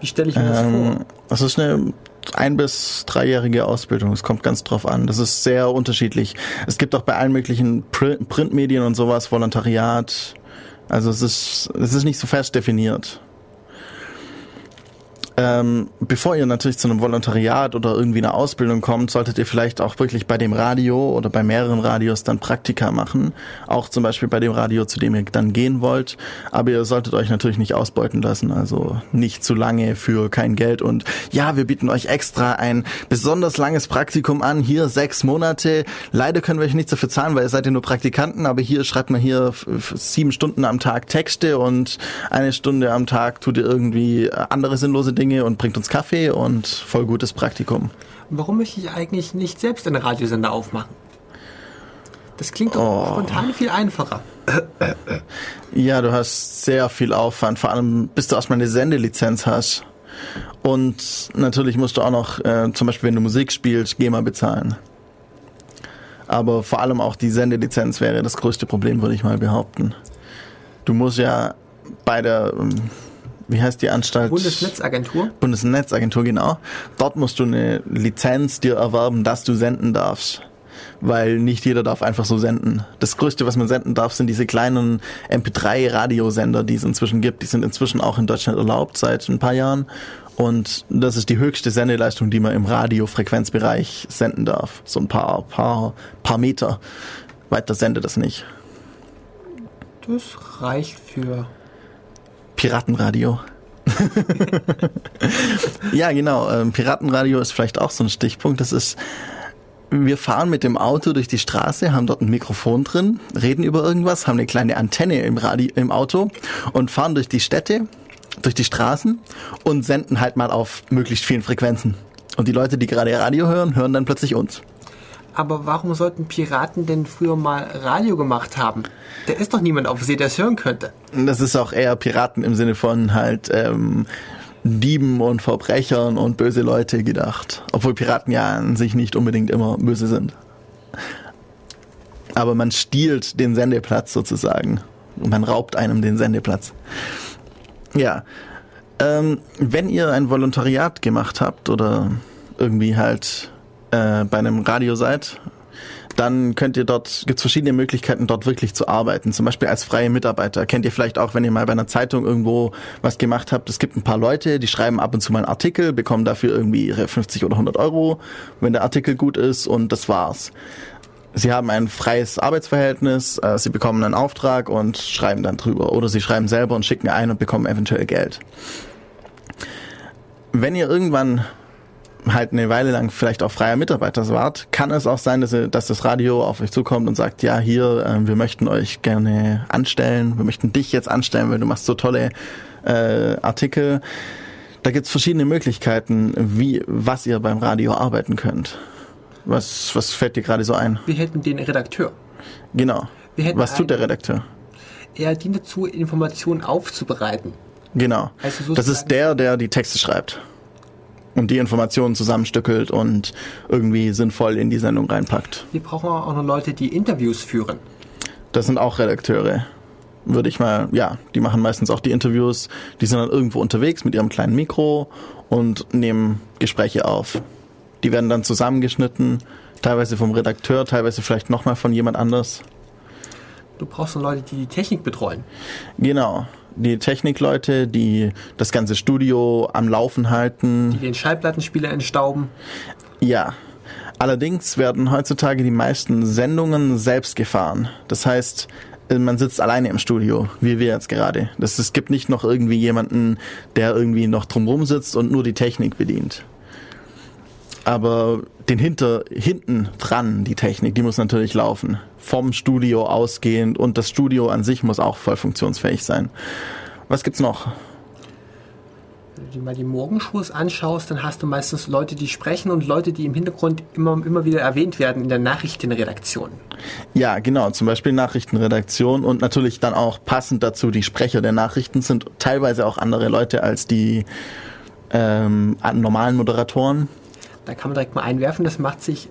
S2: Wie stelle ich mir das vor?
S1: Ähm, das ist eine ein- bis dreijährige Ausbildung. Es kommt ganz drauf an. Das ist sehr unterschiedlich. Es gibt auch bei allen möglichen Pr- Printmedien und sowas Volontariat. Also es ist, es ist nicht so fest definiert. Ähm, bevor ihr natürlich zu einem Volontariat oder irgendwie einer Ausbildung kommt, solltet ihr vielleicht auch wirklich bei dem Radio oder bei mehreren Radios dann Praktika machen. Auch zum Beispiel bei dem Radio, zu dem ihr dann gehen wollt. Aber ihr solltet euch natürlich nicht ausbeuten lassen. Also nicht zu lange für kein Geld. Und ja, wir bieten euch extra ein besonders langes Praktikum an. Hier sechs Monate. Leider können wir euch nichts dafür zahlen, weil ihr seid ja nur Praktikanten. Aber hier schreibt man hier sieben Stunden am Tag Texte und eine Stunde am Tag tut ihr irgendwie andere sinnlose Dinge und bringt uns Kaffee und voll gutes Praktikum.
S2: Warum möchte ich eigentlich nicht selbst einen Radiosender aufmachen? Das klingt doch
S1: Oh.
S2: spontan viel einfacher.
S1: Ja, du hast sehr viel Aufwand, vor allem bis du erstmal eine Sendelizenz hast. Und natürlich musst du auch noch, äh, zum Beispiel wenn du Musik spielst, GEMA bezahlen. Aber vor allem auch die Sendelizenz wäre das größte Problem, würde ich mal behaupten. Du musst ja bei der, ähm, wie heißt die Anstalt?
S2: Bundesnetzagentur?
S1: Bundesnetzagentur, genau. Dort musst du eine Lizenz dir erwerben, dass du senden darfst. Weil nicht jeder darf einfach so senden. Das Größte, was man senden darf, sind diese kleinen MP3-Radiosender, die es inzwischen gibt. Die sind inzwischen auch in Deutschland erlaubt seit ein paar Jahren. Und das ist die höchste Sendeleistung, die man im Radiofrequenzbereich senden darf. So ein paar, paar, paar Meter. Weiter sendet das nicht.
S2: Das reicht für.
S1: Piratenradio. ja, genau. Ähm, Piratenradio ist vielleicht auch so ein Stichpunkt. Das ist, wir fahren mit dem Auto durch die Straße, haben dort ein Mikrofon drin, reden über irgendwas, haben eine kleine Antenne im, Radio, im Auto und fahren durch die Städte, durch die Straßen und senden halt mal auf möglichst vielen Frequenzen. Und die Leute, die gerade Radio hören, hören dann plötzlich uns.
S2: Aber warum sollten Piraten denn früher mal Radio gemacht haben? Da ist doch niemand auf See, der es hören könnte.
S1: Das ist auch eher Piraten im Sinne von halt ähm, Dieben und Verbrechern und böse Leute gedacht. Obwohl Piraten ja an sich nicht unbedingt immer böse sind. Aber man stiehlt den Sendeplatz sozusagen. Man raubt einem den Sendeplatz. Ja. Ähm, wenn ihr ein Volontariat gemacht habt oder irgendwie halt äh, bei einem Radio seid, dann könnt ihr dort, gibt's verschiedene Möglichkeiten, dort wirklich zu arbeiten. Zum Beispiel als freie Mitarbeiter. Kennt ihr vielleicht auch, wenn ihr mal bei einer Zeitung irgendwo was gemacht habt. Es gibt ein paar Leute, die schreiben ab und zu mal einen Artikel, bekommen dafür irgendwie ihre 50 oder 100 Euro, wenn der Artikel gut ist und das war's. Sie haben ein freies Arbeitsverhältnis, äh, sie bekommen einen Auftrag und schreiben dann drüber. Oder sie schreiben selber und schicken ein und bekommen eventuell Geld. wenn ihr irgendwann halt eine Weile lang vielleicht auch freier Mitarbeiter wart, kann es auch sein, dass, ihr, dass das Radio auf euch zukommt und sagt, ja, hier, äh, wir möchten euch gerne anstellen, wir möchten dich jetzt anstellen, weil du machst so tolle äh, Artikel. Da gibt's verschiedene Möglichkeiten, wie was ihr beim Radio arbeiten könnt. Was, was fällt dir gerade so ein?
S2: Wir hätten den Redakteur.
S1: Genau. Was tut der Redakteur?
S2: Er dient dazu, Informationen aufzubereiten.
S1: Genau.
S2: Also
S1: das ist der, der die Texte schreibt. Und die Informationen zusammenstückelt und irgendwie sinnvoll in die Sendung reinpackt.
S2: Wir brauchen auch noch Leute, die Interviews führen.
S1: Das sind auch Redakteure. Würde ich mal, ja, die machen meistens auch die Interviews. Die sind dann irgendwo unterwegs mit ihrem kleinen Mikro und nehmen Gespräche auf. Die werden dann zusammengeschnitten, teilweise vom Redakteur, teilweise vielleicht nochmal von jemand anders.
S2: Du brauchst noch Leute, die die Technik betreuen.
S1: Genau. Die Technikleute, die das ganze Studio am Laufen halten.
S2: Die den Schallplattenspieler entstauben.
S1: Ja. Allerdings werden heutzutage die meisten Sendungen selbst gefahren. Das heißt, äh, man sitzt alleine im Studio, wie wir jetzt gerade. Das, es gibt nicht noch irgendwie jemanden, der irgendwie noch drumrum sitzt und nur die Technik bedient. Aber den hinter, hinten dran, die Technik, die muss natürlich laufen. Vom Studio ausgehend und das Studio an sich muss auch voll funktionsfähig sein. Was gibt's noch?
S2: Wenn du dir mal die Morgenshows anschaust, dann hast du meistens Leute, die sprechen und Leute, die im Hintergrund immer, immer wieder erwähnt werden in der Nachrichtenredaktion.
S1: Ja, genau, zum Beispiel Nachrichtenredaktion und natürlich dann auch passend dazu die Sprecher der Nachrichten sind teilweise auch andere Leute als die ähm, normalen Moderatoren.
S2: Da kann man direkt mal einwerfen, das macht sich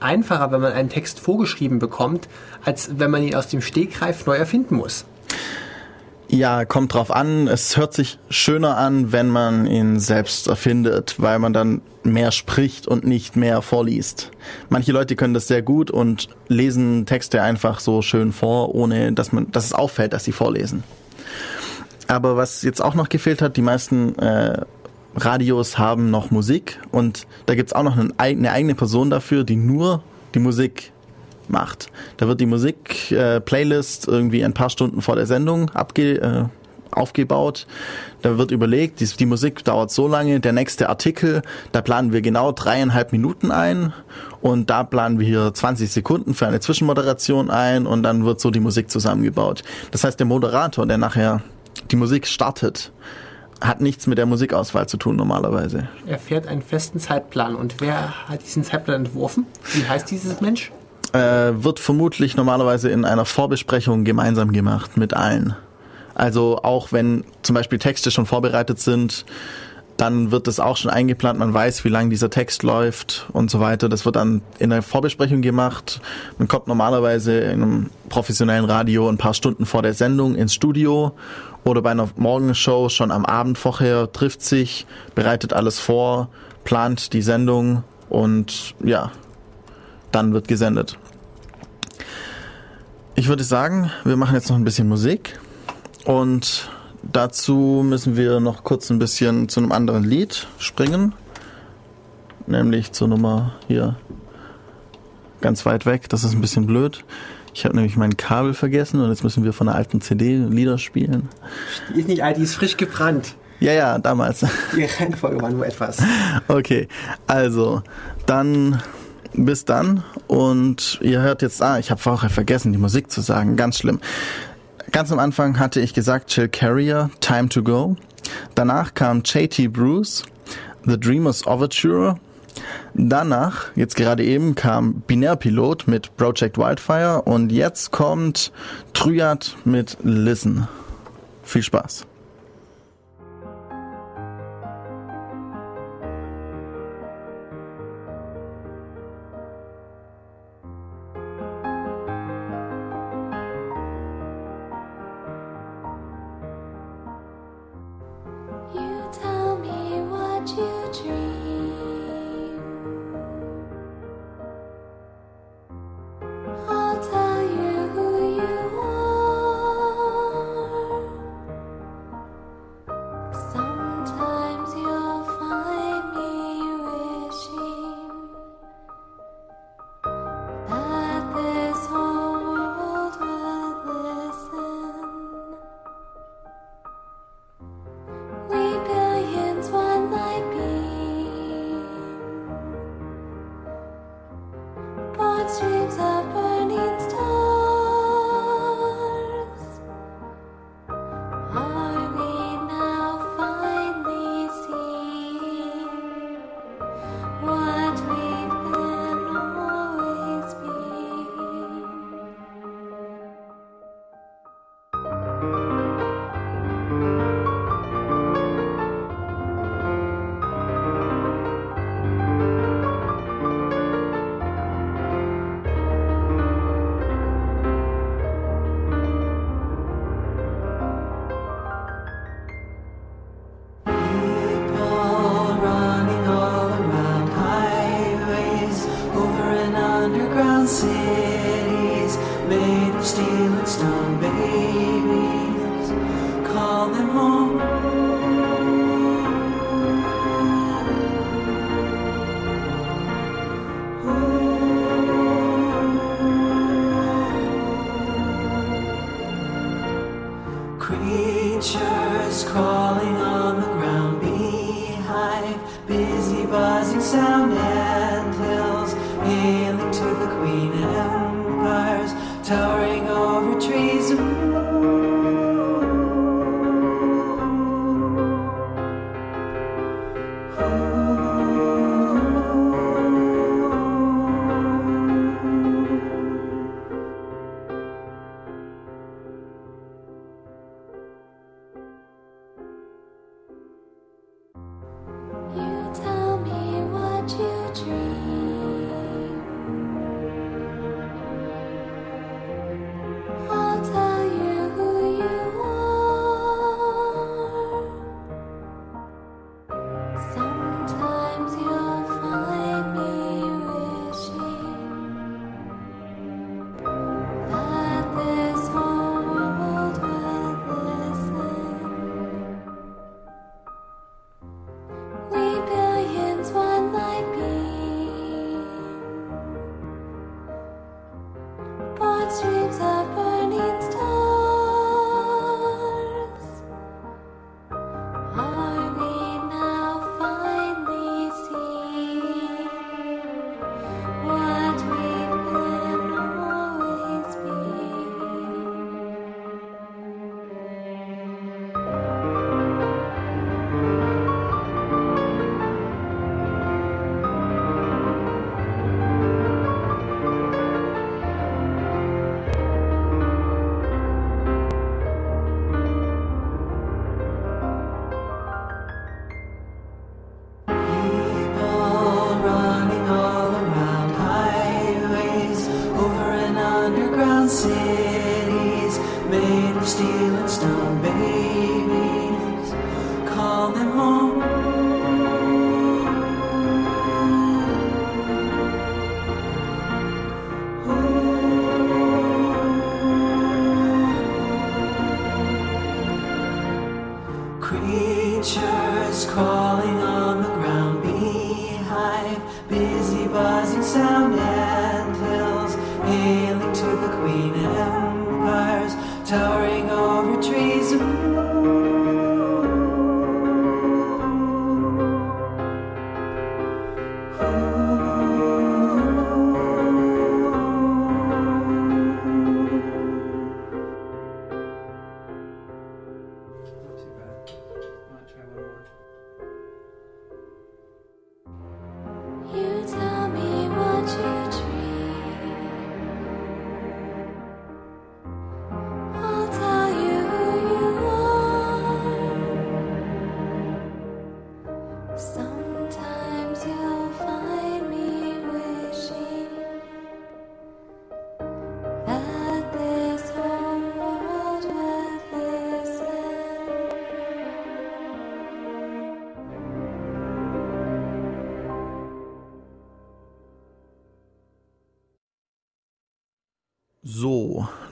S2: einfacher, wenn man einen Text vorgeschrieben bekommt, als wenn man ihn aus dem Stegreif neu erfinden muss.
S1: Ja, kommt drauf an. Es hört sich schöner an, wenn man ihn selbst erfindet, weil man dann mehr spricht und nicht mehr vorliest. Manche Leute können das sehr gut und lesen Texte einfach so schön vor, ohne dass man, dass es auffällt, dass sie vorlesen. Aber was jetzt auch noch gefehlt hat, die meisten äh, Radios haben noch Musik und da gibt's auch noch eine, eig- eine eigene Person dafür, die nur die Musik macht. Da wird die Musik-Playlist irgendwie ein paar Stunden vor der Sendung abge, äh, aufgebaut. Da wird überlegt, die, die Musik dauert so lange, der nächste Artikel, da planen wir genau dreieinhalb Minuten ein und da planen wir hier 20 Sekunden für eine Zwischenmoderation ein und dann wird so die Musik zusammengebaut. Das heißt, der Moderator, der nachher die Musik startet, hat nichts mit der Musikauswahl zu tun normalerweise.
S2: Er fährt einen festen Zeitplan. Und wer hat diesen Zeitplan entworfen? Wie heißt dieses Mensch?
S1: äh, wird vermutlich normalerweise in einer Vorbesprechung gemeinsam gemacht mit allen. Also auch wenn zum Beispiel Texte schon vorbereitet sind, dann wird das auch schon eingeplant. Man weiß, wie lange dieser Text läuft und so weiter. Das wird dann in der Vorbesprechung gemacht. Man kommt normalerweise in einem professionellen Radio ein paar Stunden vor der Sendung ins Studio oder bei einer Morgenshow schon am Abend vorher trifft sich, bereitet alles vor, plant die Sendung und ja, dann wird gesendet. Ich würde sagen, wir machen jetzt noch ein bisschen Musik und dazu müssen wir noch kurz ein bisschen zu einem anderen Lied springen, nämlich zur Nummer hier ganz weit weg. Das ist ein bisschen blöd. Ich habe nämlich mein Kabel vergessen und jetzt müssen wir von einer alten CD Lieder spielen.
S2: Die ist nicht alt, die ist frisch gebrannt.
S1: Ja, ja, damals.
S2: Die Reihenfolge war nur etwas.
S1: Okay, also dann bis dann und ihr hört jetzt, ah, ich habe vorher vergessen, die Musik zu sagen, ganz schlimm. Ganz am Anfang hatte ich gesagt Chill Carrier, Time to Go. Danach kam JT Bruce, The Dreamers Overture. Danach, jetzt gerade eben, kam Binärpilot mit Project Wildfire und jetzt kommt Triad mit Listen. Viel Spaß.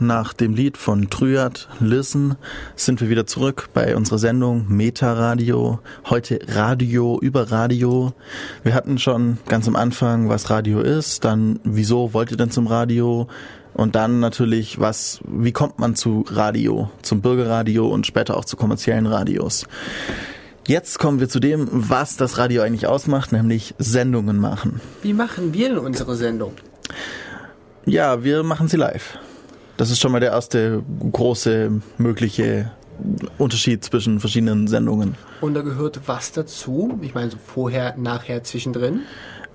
S1: Nach dem Lied von Trüert, Listen, sind wir wieder zurück bei unserer Sendung Meta Radio. Heute Radio über Radio. Wir hatten schon ganz am Anfang, was Radio ist, dann wieso wollt ihr denn zum Radio? Und dann natürlich, was, wie kommt man zu Radio, zum Bürgerradio und später auch zu kommerziellen Radios. Jetzt kommen wir zu dem, was das Radio eigentlich ausmacht, nämlich Sendungen machen.
S2: Wie machen wir denn unsere Sendung?
S1: Ja, wir machen sie live. Das ist schon mal der erste große mögliche Unterschied zwischen verschiedenen Sendungen.
S2: Und da gehört was dazu? Ich meine, so vorher, nachher, zwischendrin.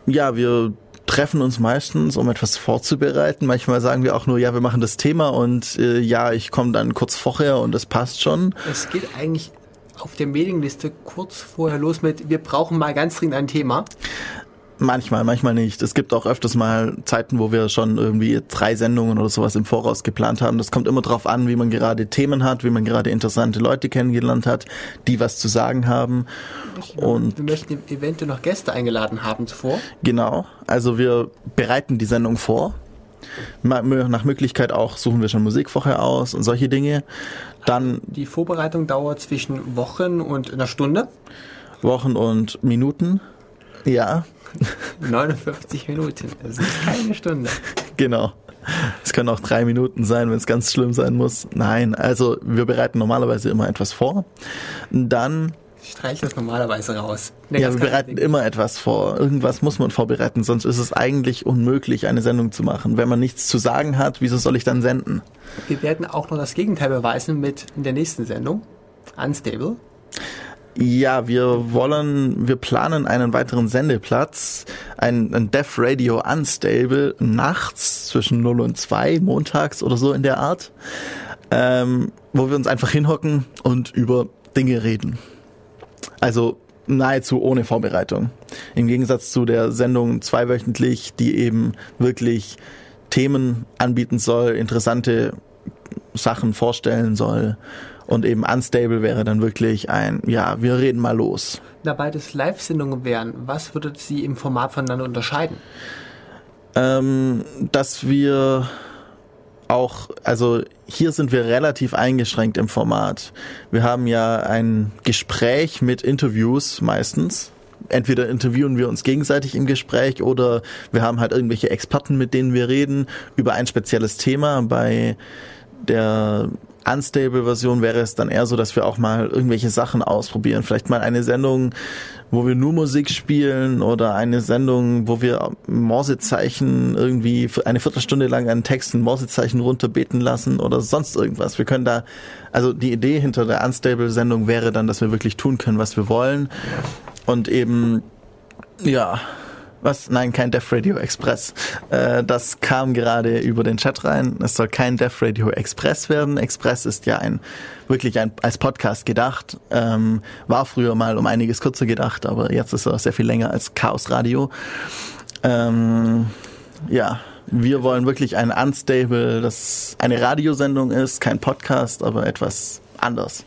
S1: Ja, wir treffen uns meistens, um etwas vorzubereiten. Manchmal sagen wir auch nur, ja, wir machen das Thema und äh, ja, ich komme dann kurz vorher und das passt schon.
S2: Es geht eigentlich auf der Mailingliste kurz vorher los mit, wir brauchen mal ganz dringend ein Thema.
S1: Manchmal, manchmal nicht. Es gibt auch öfters mal Zeiten, wo wir schon irgendwie drei Sendungen oder sowas im Voraus geplant haben. Das kommt immer drauf an, wie man gerade Themen hat, wie man gerade interessante Leute kennengelernt hat, die was zu sagen haben. Und
S2: wir möchten eventuell noch Gäste eingeladen haben zuvor.
S1: genau, also wir bereiten die Sendung vor. Nach Möglichkeit auch suchen wir schon Musik vorher aus und solche Dinge. Dann
S2: Die Vorbereitung dauert zwischen Wochen und einer Stunde.
S1: Wochen und Minuten. Ja,
S2: 59 Minuten. Das ist keine Stunde.
S1: Genau. Es können auch drei Minuten sein, wenn es ganz schlimm sein muss. Nein, also wir bereiten normalerweise immer etwas vor. Dann,
S2: Ich streiche das normalerweise raus. Nee,
S1: ja, wir bereiten immer etwas vor. Irgendwas muss man vorbereiten, sonst ist es eigentlich unmöglich, eine Sendung zu machen. Wenn man nichts zu sagen hat, wieso soll ich dann senden?
S2: Wir werden auch noch das Gegenteil beweisen mit in der nächsten Sendung. Unstable.
S1: Ja, wir wollen, wir planen einen weiteren Sendeplatz, ein, ein Deaf Radio Unstable nachts zwischen 0 und 2, montags oder so in der Art, ähm, wo wir uns einfach hinhocken und über Dinge reden. Also nahezu ohne Vorbereitung. Im Gegensatz zu der Sendung zweiwöchentlich, die eben wirklich Themen anbieten soll, interessante Sachen vorstellen soll. Und eben Unstable wäre dann wirklich ein, ja, wir reden mal los.
S2: Da beides Live-Sendungen wären, was würde sie im Format voneinander unterscheiden?
S1: Ähm, dass wir auch, also hier sind wir relativ eingeschränkt im Format. Wir haben ja ein Gespräch mit Interviews meistens. Entweder interviewen wir uns gegenseitig im Gespräch oder wir haben halt irgendwelche Experten, mit denen wir reden über ein spezielles Thema. Bei der Unstable-Version wäre es dann eher so, dass wir auch mal irgendwelche Sachen ausprobieren. Vielleicht mal eine Sendung, wo wir nur Musik spielen oder eine Sendung, wo wir Morsezeichen irgendwie eine Viertelstunde lang einen Text in Morsezeichen runterbeten lassen oder sonst irgendwas. Wir können da, also die Idee hinter der Unstable-Sendung wäre dann, dass wir wirklich tun können, was wir wollen und eben, ja, was? Nein, kein Def Radio Express. Äh, das kam gerade über den Chat rein. Es soll kein Def Radio Express werden. Express ist ja ein wirklich ein, als Podcast gedacht. Ähm, war früher mal um einiges kürzer gedacht, aber jetzt ist er sehr viel länger als Chaos Radio. Ähm, ja, wir wollen wirklich ein Unstable, das eine Radiosendung ist, kein Podcast, aber etwas anders.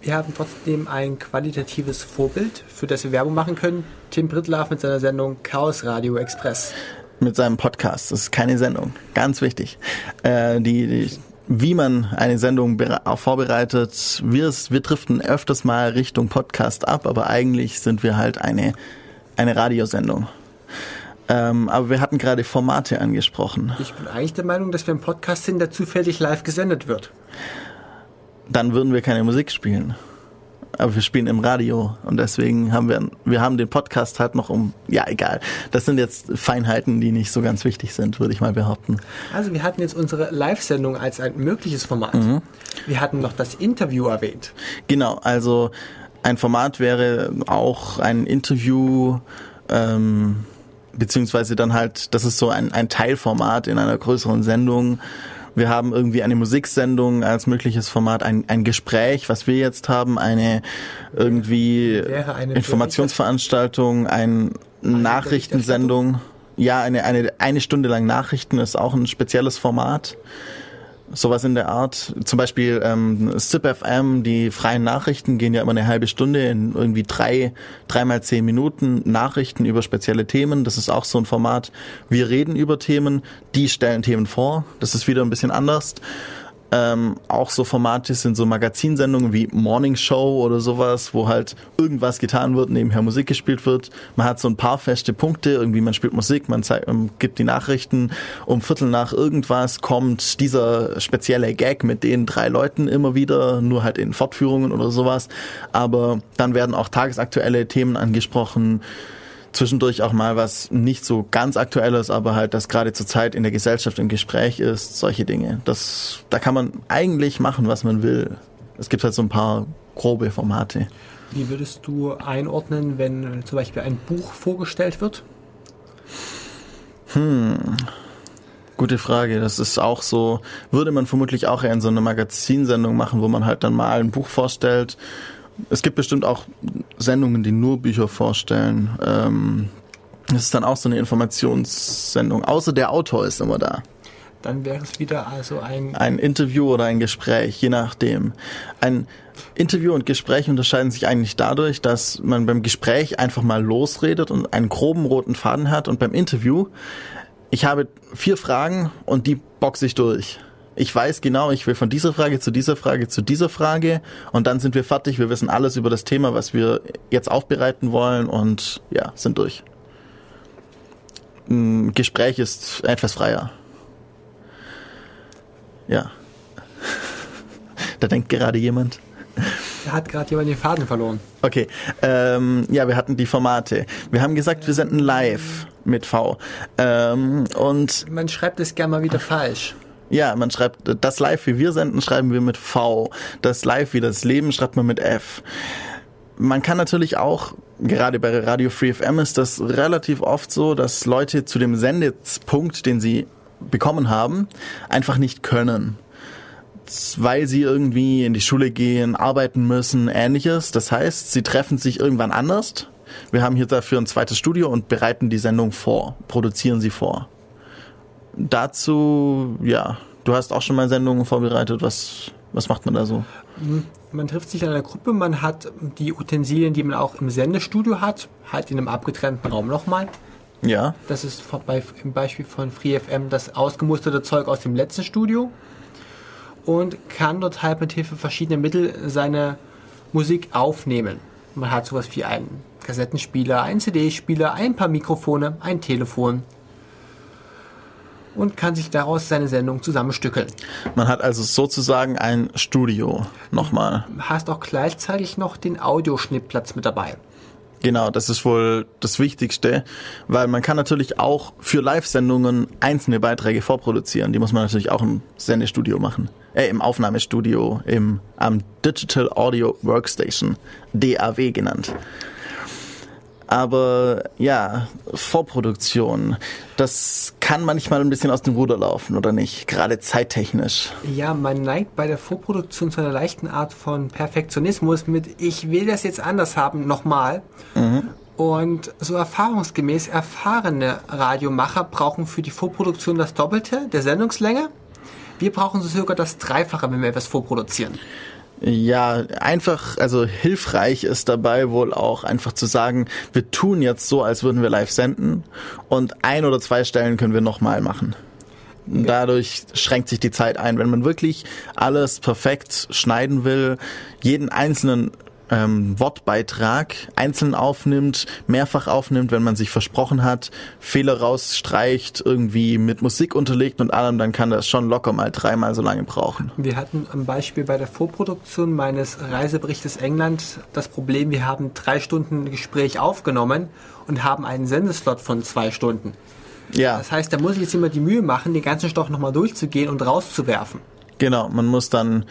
S2: Wir haben trotzdem ein qualitatives Vorbild, für das wir Werbung machen können. Tim Brittlaff mit seiner Sendung Chaos Radio Express.
S1: mit seinem Podcast. Das ist keine Sendung. Ganz wichtig. Äh, die, die, wie man eine Sendung vorbereitet, wir, wir driften öfters mal Richtung Podcast ab, aber eigentlich sind wir halt eine, eine Radiosendung. Ähm, aber wir hatten gerade Formate angesprochen.
S2: Ich bin eigentlich der Meinung, dass wir ein Podcast sind, der zufällig live gesendet wird.
S1: Dann würden wir keine Musik spielen. Aber wir spielen im Radio und deswegen haben wir, wir haben den Podcast halt noch um, ja egal. Das sind jetzt Feinheiten, die nicht so ganz wichtig sind, würde ich mal behaupten.
S2: Also wir hatten jetzt unsere Live-Sendung als ein mögliches Format.
S1: Mhm.
S2: Wir hatten noch das Interview erwähnt.
S1: Genau, also ein Format wäre auch ein Interview, ähm, beziehungsweise dann halt, das ist so ein, ein Teilformat in einer größeren Sendung. Wir haben irgendwie eine Musiksendung als mögliches Format, ein, ein Gespräch, was wir jetzt haben, eine irgendwie
S2: eine
S1: Informationsveranstaltung, ein Nachrichtensendung. Ja, eine, eine, eine Stunde lang Nachrichten ist auch ein spezielles Format. Sowas in der Art. Zum Beispiel ähm, SIP FM, die freien Nachrichten gehen ja immer eine halbe Stunde in irgendwie drei, dreimal zehn Minuten Nachrichten über spezielle Themen. Das ist auch so ein Format. Wir reden über Themen, die stellen Themen vor. Das ist wieder ein bisschen anders. Ähm, auch so Formate sind so Magazinsendungen wie Morning Show oder sowas, wo halt irgendwas getan wird, nebenher Musik gespielt wird. Man hat so ein paar feste Punkte, irgendwie man spielt Musik, man zeigt, ähm, gibt die Nachrichten. Um Viertel nach irgendwas kommt dieser spezielle Gag mit den drei Leuten immer wieder, nur halt in Fortführungen oder sowas. Aber dann werden auch tagesaktuelle Themen angesprochen zwischendurch auch mal was nicht so ganz aktuelles, aber halt, das gerade zur Zeit in der Gesellschaft im Gespräch ist, solche Dinge. Das, da kann man eigentlich machen, was man will. Es gibt halt so ein paar grobe Formate.
S2: Wie würdest du einordnen, wenn zum Beispiel ein Buch vorgestellt wird?
S1: Gute Frage. Das ist auch so, würde man vermutlich auch eher in so einer Magazinsendung machen, wo man halt dann mal ein Buch vorstellt. Es gibt bestimmt auch Sendungen, die nur Bücher vorstellen. Ähm, Das ist dann auch so eine Informationssendung. Außer der Autor ist immer da.
S2: Dann wäre es wieder also ein
S1: Ein Interview oder ein Gespräch, je nachdem. Ein Interview und Gespräch unterscheiden sich eigentlich dadurch, dass man beim Gespräch einfach mal losredet und einen groben roten Faden hat und beim Interview, ich habe vier Fragen und die boxe ich durch. Ich weiß genau, ich will von dieser Frage zu dieser Frage zu dieser Frage und dann sind wir fertig. Wir wissen alles über das Thema, was wir jetzt aufbereiten wollen und ja, sind durch. Ein Gespräch ist etwas freier. Ja. Da denkt gerade jemand.
S2: Da hat gerade jemand den Faden verloren.
S1: Okay, ähm, ja, wir hatten die Formate. Wir haben gesagt, wir senden live mit V. Ähm, und
S2: Man schreibt es gerne mal wieder falsch.
S1: Ja, man schreibt das live, wie wir senden, schreiben wir mit V. Das live, wie das Leben, schreibt man mit F. Man kann natürlich auch, gerade bei Radio Free FM ist das relativ oft so, dass Leute zu dem Sendepunkt, den sie bekommen haben, einfach nicht können. Weil sie irgendwie in die Schule gehen, arbeiten müssen, ähnliches. Das heißt, sie treffen sich irgendwann anders. Wir haben hier dafür ein zweites Studio und bereiten die Sendung vor, produzieren sie vor. Dazu, ja, du hast auch schon mal Sendungen vorbereitet. Was, was macht man da so?
S2: Man trifft sich in einer Gruppe, man hat die Utensilien, die man auch im Sendestudio hat, halt in einem abgetrennten Raum nochmal.
S1: Ja,
S2: Das ist bei, im Beispiel von FreeFM das ausgemusterte Zeug aus dem letzten Studio und kann dort halt mit Hilfe verschiedener Mittel seine Musik aufnehmen. Man hat sowas wie einen Kassettenspieler, einen CD-Spieler, ein paar Mikrofone, ein Telefon und kann sich daraus seine Sendung zusammenstückeln.
S1: man hat also sozusagen ein Studio nochmal.
S2: Hast auch gleichzeitig noch den Audioschnittplatz mit dabei.
S1: Genau, das ist wohl das Wichtigste, weil man kann natürlich auch für Live-Sendungen einzelne Beiträge vorproduzieren. Die muss man natürlich auch im Sendestudio machen. Äh, im Aufnahmestudio, im am Digital Audio Workstation, DAW genannt. Aber ja, Vorproduktion, das kann manchmal ein bisschen aus dem Ruder laufen, oder nicht? Gerade zeittechnisch.
S2: Ja, man neigt bei der Vorproduktion zu einer leichten Art von Perfektionismus mit ich will das jetzt anders haben, nochmal. Und so erfahrungsgemäß erfahrene Radiomacher brauchen für die Vorproduktion das Doppelte der Sendungslänge. Wir brauchen so circa das Dreifache, wenn wir etwas vorproduzieren.
S1: Ja, einfach, also hilfreich ist dabei wohl auch einfach zu sagen, wir tun jetzt so, als würden wir live senden und ein oder zwei Stellen können wir nochmal machen. Dadurch schränkt sich die Zeit ein. Wenn man wirklich alles perfekt schneiden will, jeden einzelnen ähm, Wortbeitrag einzeln aufnimmt, mehrfach aufnimmt, wenn man sich versprochen hat, Fehler rausstreicht, irgendwie mit Musik unterlegt und allem, dann kann das schon locker mal dreimal so lange brauchen.
S2: Wir hatten am Beispiel bei der Vorproduktion meines Reiseberichtes England das Problem, wir haben drei Stunden Gespräch aufgenommen und haben einen Sendeslot von zwei Stunden.
S1: Ja.
S2: Das heißt, da muss ich jetzt immer die Mühe machen, den ganzen Stoff nochmal durchzugehen und rauszuwerfen.
S1: Genau, man muss dann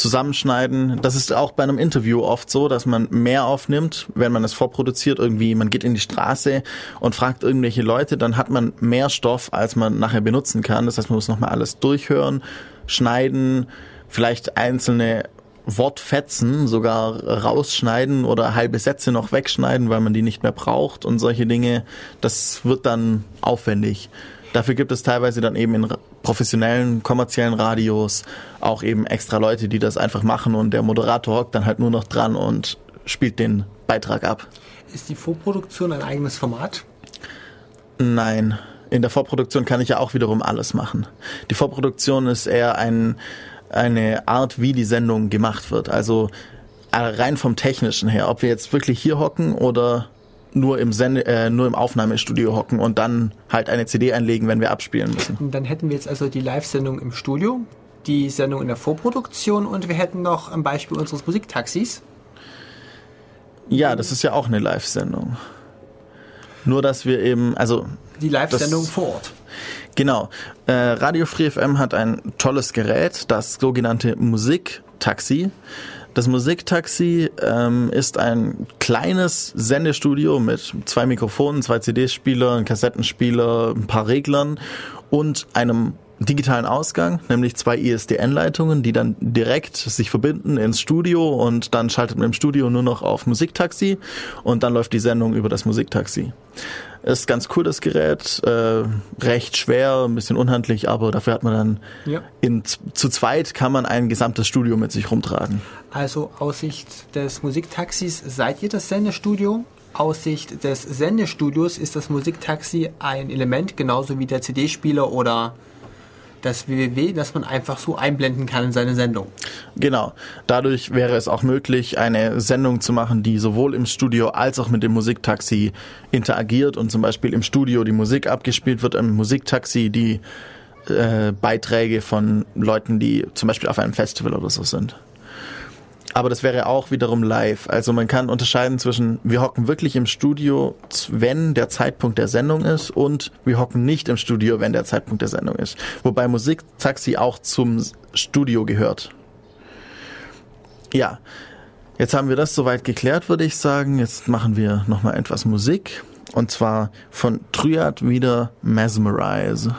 S1: zusammenschneiden. Das ist auch bei einem Interview oft so, dass man mehr aufnimmt, wenn man es vorproduziert. Irgendwie, man geht in die Straße und fragt irgendwelche Leute, dann hat man mehr Stoff, als man nachher benutzen kann. Das heißt, man muss nochmal alles durchhören, schneiden, vielleicht einzelne Wortfetzen sogar rausschneiden oder halbe Sätze noch wegschneiden, weil man die nicht mehr braucht und solche Dinge. Das wird dann aufwendig. Dafür gibt es teilweise dann eben in professionellen, kommerziellen Radios auch eben extra Leute, die das einfach machen und der Moderator hockt dann halt nur noch dran und spielt den Beitrag ab.
S2: Ist die Vorproduktion ein eigenes Format?
S1: Nein, in der Vorproduktion kann ich ja auch wiederum alles machen. Die Vorproduktion ist eher ein, eine Art, wie die Sendung gemacht wird. Also äh, rein vom Technischen her, ob wir jetzt wirklich hier hocken oder nur im, Sende, äh, nur im Aufnahmestudio hocken und dann halt eine CD einlegen, wenn wir abspielen müssen.
S2: Und dann hätten wir jetzt also die Live-Sendung im Studio, die Sendung in der Vorproduktion und wir hätten noch ein Beispiel unseres Musiktaxis.
S1: Ja, das ist ja auch eine Live-Sendung. Nur, dass wir eben, also
S2: Die Live-Sendung vor Ort.
S1: Genau. Äh, Radio Free FM hat ein tolles Gerät, das sogenannte Musiktaxi. Das Musiktaxi ähm, ist ein kleines Sendestudio mit zwei Mikrofonen, zwei CD-Spieler, einem Kassettenspieler, ein paar Reglern und einem digitalen Ausgang, nämlich zwei ISDN-Leitungen, die dann direkt sich verbinden ins Studio und dann schaltet man im Studio nur noch auf Musiktaxi und dann läuft die Sendung über das Musiktaxi. Ist ganz cool, das Gerät. Äh, recht schwer, ein bisschen unhandlich, aber dafür hat man dann
S2: Ja.
S1: in, zu zweit kann man ein gesamtes Studio mit sich rumtragen.
S2: Also aus Sicht des Musiktaxis seid ihr das Sendestudio. Aus Sicht des Sendestudios ist das Musiktaxi ein Element, genauso wie der CD-Spieler oder das www, das man einfach so einblenden kann in seine Sendung.
S1: Genau. Dadurch wäre es auch möglich, eine Sendung zu machen, die sowohl im Studio als auch mit dem Musiktaxi interagiert und zum Beispiel im Studio die Musik abgespielt wird, im Musiktaxi die äh, Beiträge von Leuten, die zum Beispiel auf einem Festival oder so sind. Aber das wäre auch wiederum live. Also man kann unterscheiden zwischen, wir hocken wirklich im Studio, wenn der Zeitpunkt der Sendung ist, und wir hocken nicht im Studio, wenn der Zeitpunkt der Sendung ist. Wobei Musiktaxi auch zum Studio gehört. Ja, jetzt haben wir das soweit geklärt, würde ich sagen. Jetzt machen wir nochmal etwas Musik. Und zwar von Triad wieder Mesmerize.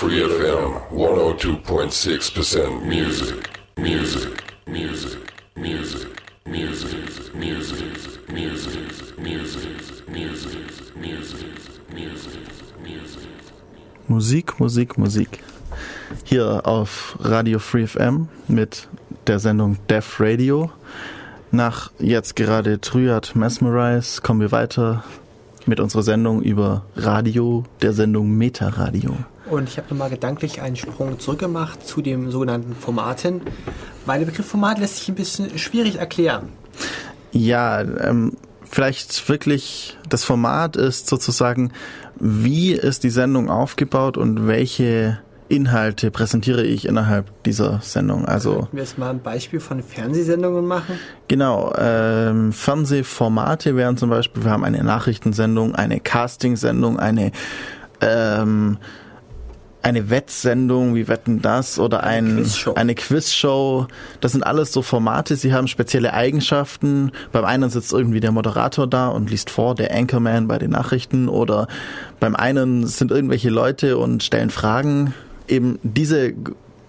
S4: Free FM 102.6% music, music, music, music, music.
S1: Musik, Musik, Musik. Hier auf Radio Free FM mit der Sendung Def Radio. Nach jetzt gerade Triad Mesmerize kommen wir weiter mit unserer Sendung über Radio, der Sendung Meta Radio.
S2: Und ich habe nochmal gedanklich einen Sprung zurückgemacht zu dem sogenannten Formaten, weil der Begriff Format lässt sich ein bisschen schwierig erklären.
S1: Ja, ähm, vielleicht wirklich das Format ist sozusagen, wie ist die Sendung aufgebaut und welche Inhalte präsentiere ich innerhalb dieser Sendung. Also
S2: Könnten wir jetzt mal ein Beispiel von Fernsehsendungen machen?
S1: genau, ähm, Fernsehformate wären zum Beispiel, wir haben eine Nachrichtensendung, eine Castingsendung, eine ähm, eine Wettsendung, wie wetten das oder ein,
S2: Quizshow.
S1: eine Quizshow. Das sind alles so Formate, sie haben spezielle Eigenschaften. Beim einen sitzt irgendwie der Moderator da und liest vor, der Anchorman bei den Nachrichten oder beim einen sind irgendwelche Leute und stellen Fragen. Eben diese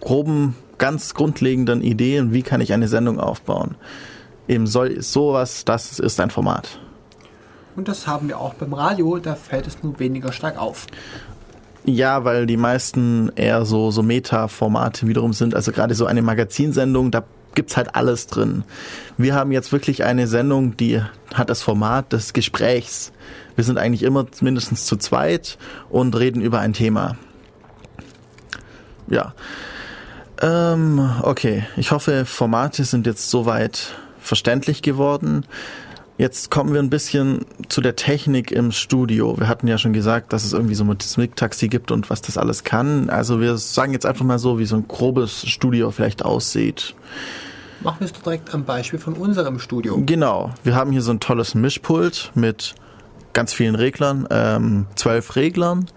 S1: groben, ganz grundlegenden Ideen, wie kann ich eine Sendung aufbauen. Eben soll sowas, das ist ein Format.
S2: Und das haben wir auch beim Radio, da fällt es nur weniger stark auf.
S1: Ja, weil die meisten eher so, so Meta-Formate wiederum sind. Also gerade so eine Magazinsendung, da gibt's halt alles drin. Wir haben jetzt wirklich eine Sendung, die hat das Format des Gesprächs. Wir sind eigentlich immer mindestens zu zweit und reden über ein Thema. Ja. Ähm, okay, ich hoffe, Formate sind jetzt soweit verständlich geworden. Jetzt kommen wir ein bisschen zu der Technik im Studio. Wir hatten ja schon gesagt, dass es irgendwie so ein Mic-Taxi gibt und was das alles kann. Also wir sagen jetzt einfach mal so, wie so ein grobes Studio vielleicht aussieht.
S2: Machen wir es direkt am Beispiel von unserem Studio.
S1: Genau, wir haben hier so ein tolles Mischpult mit ganz vielen Reglern, ähm, zwölf Reglern,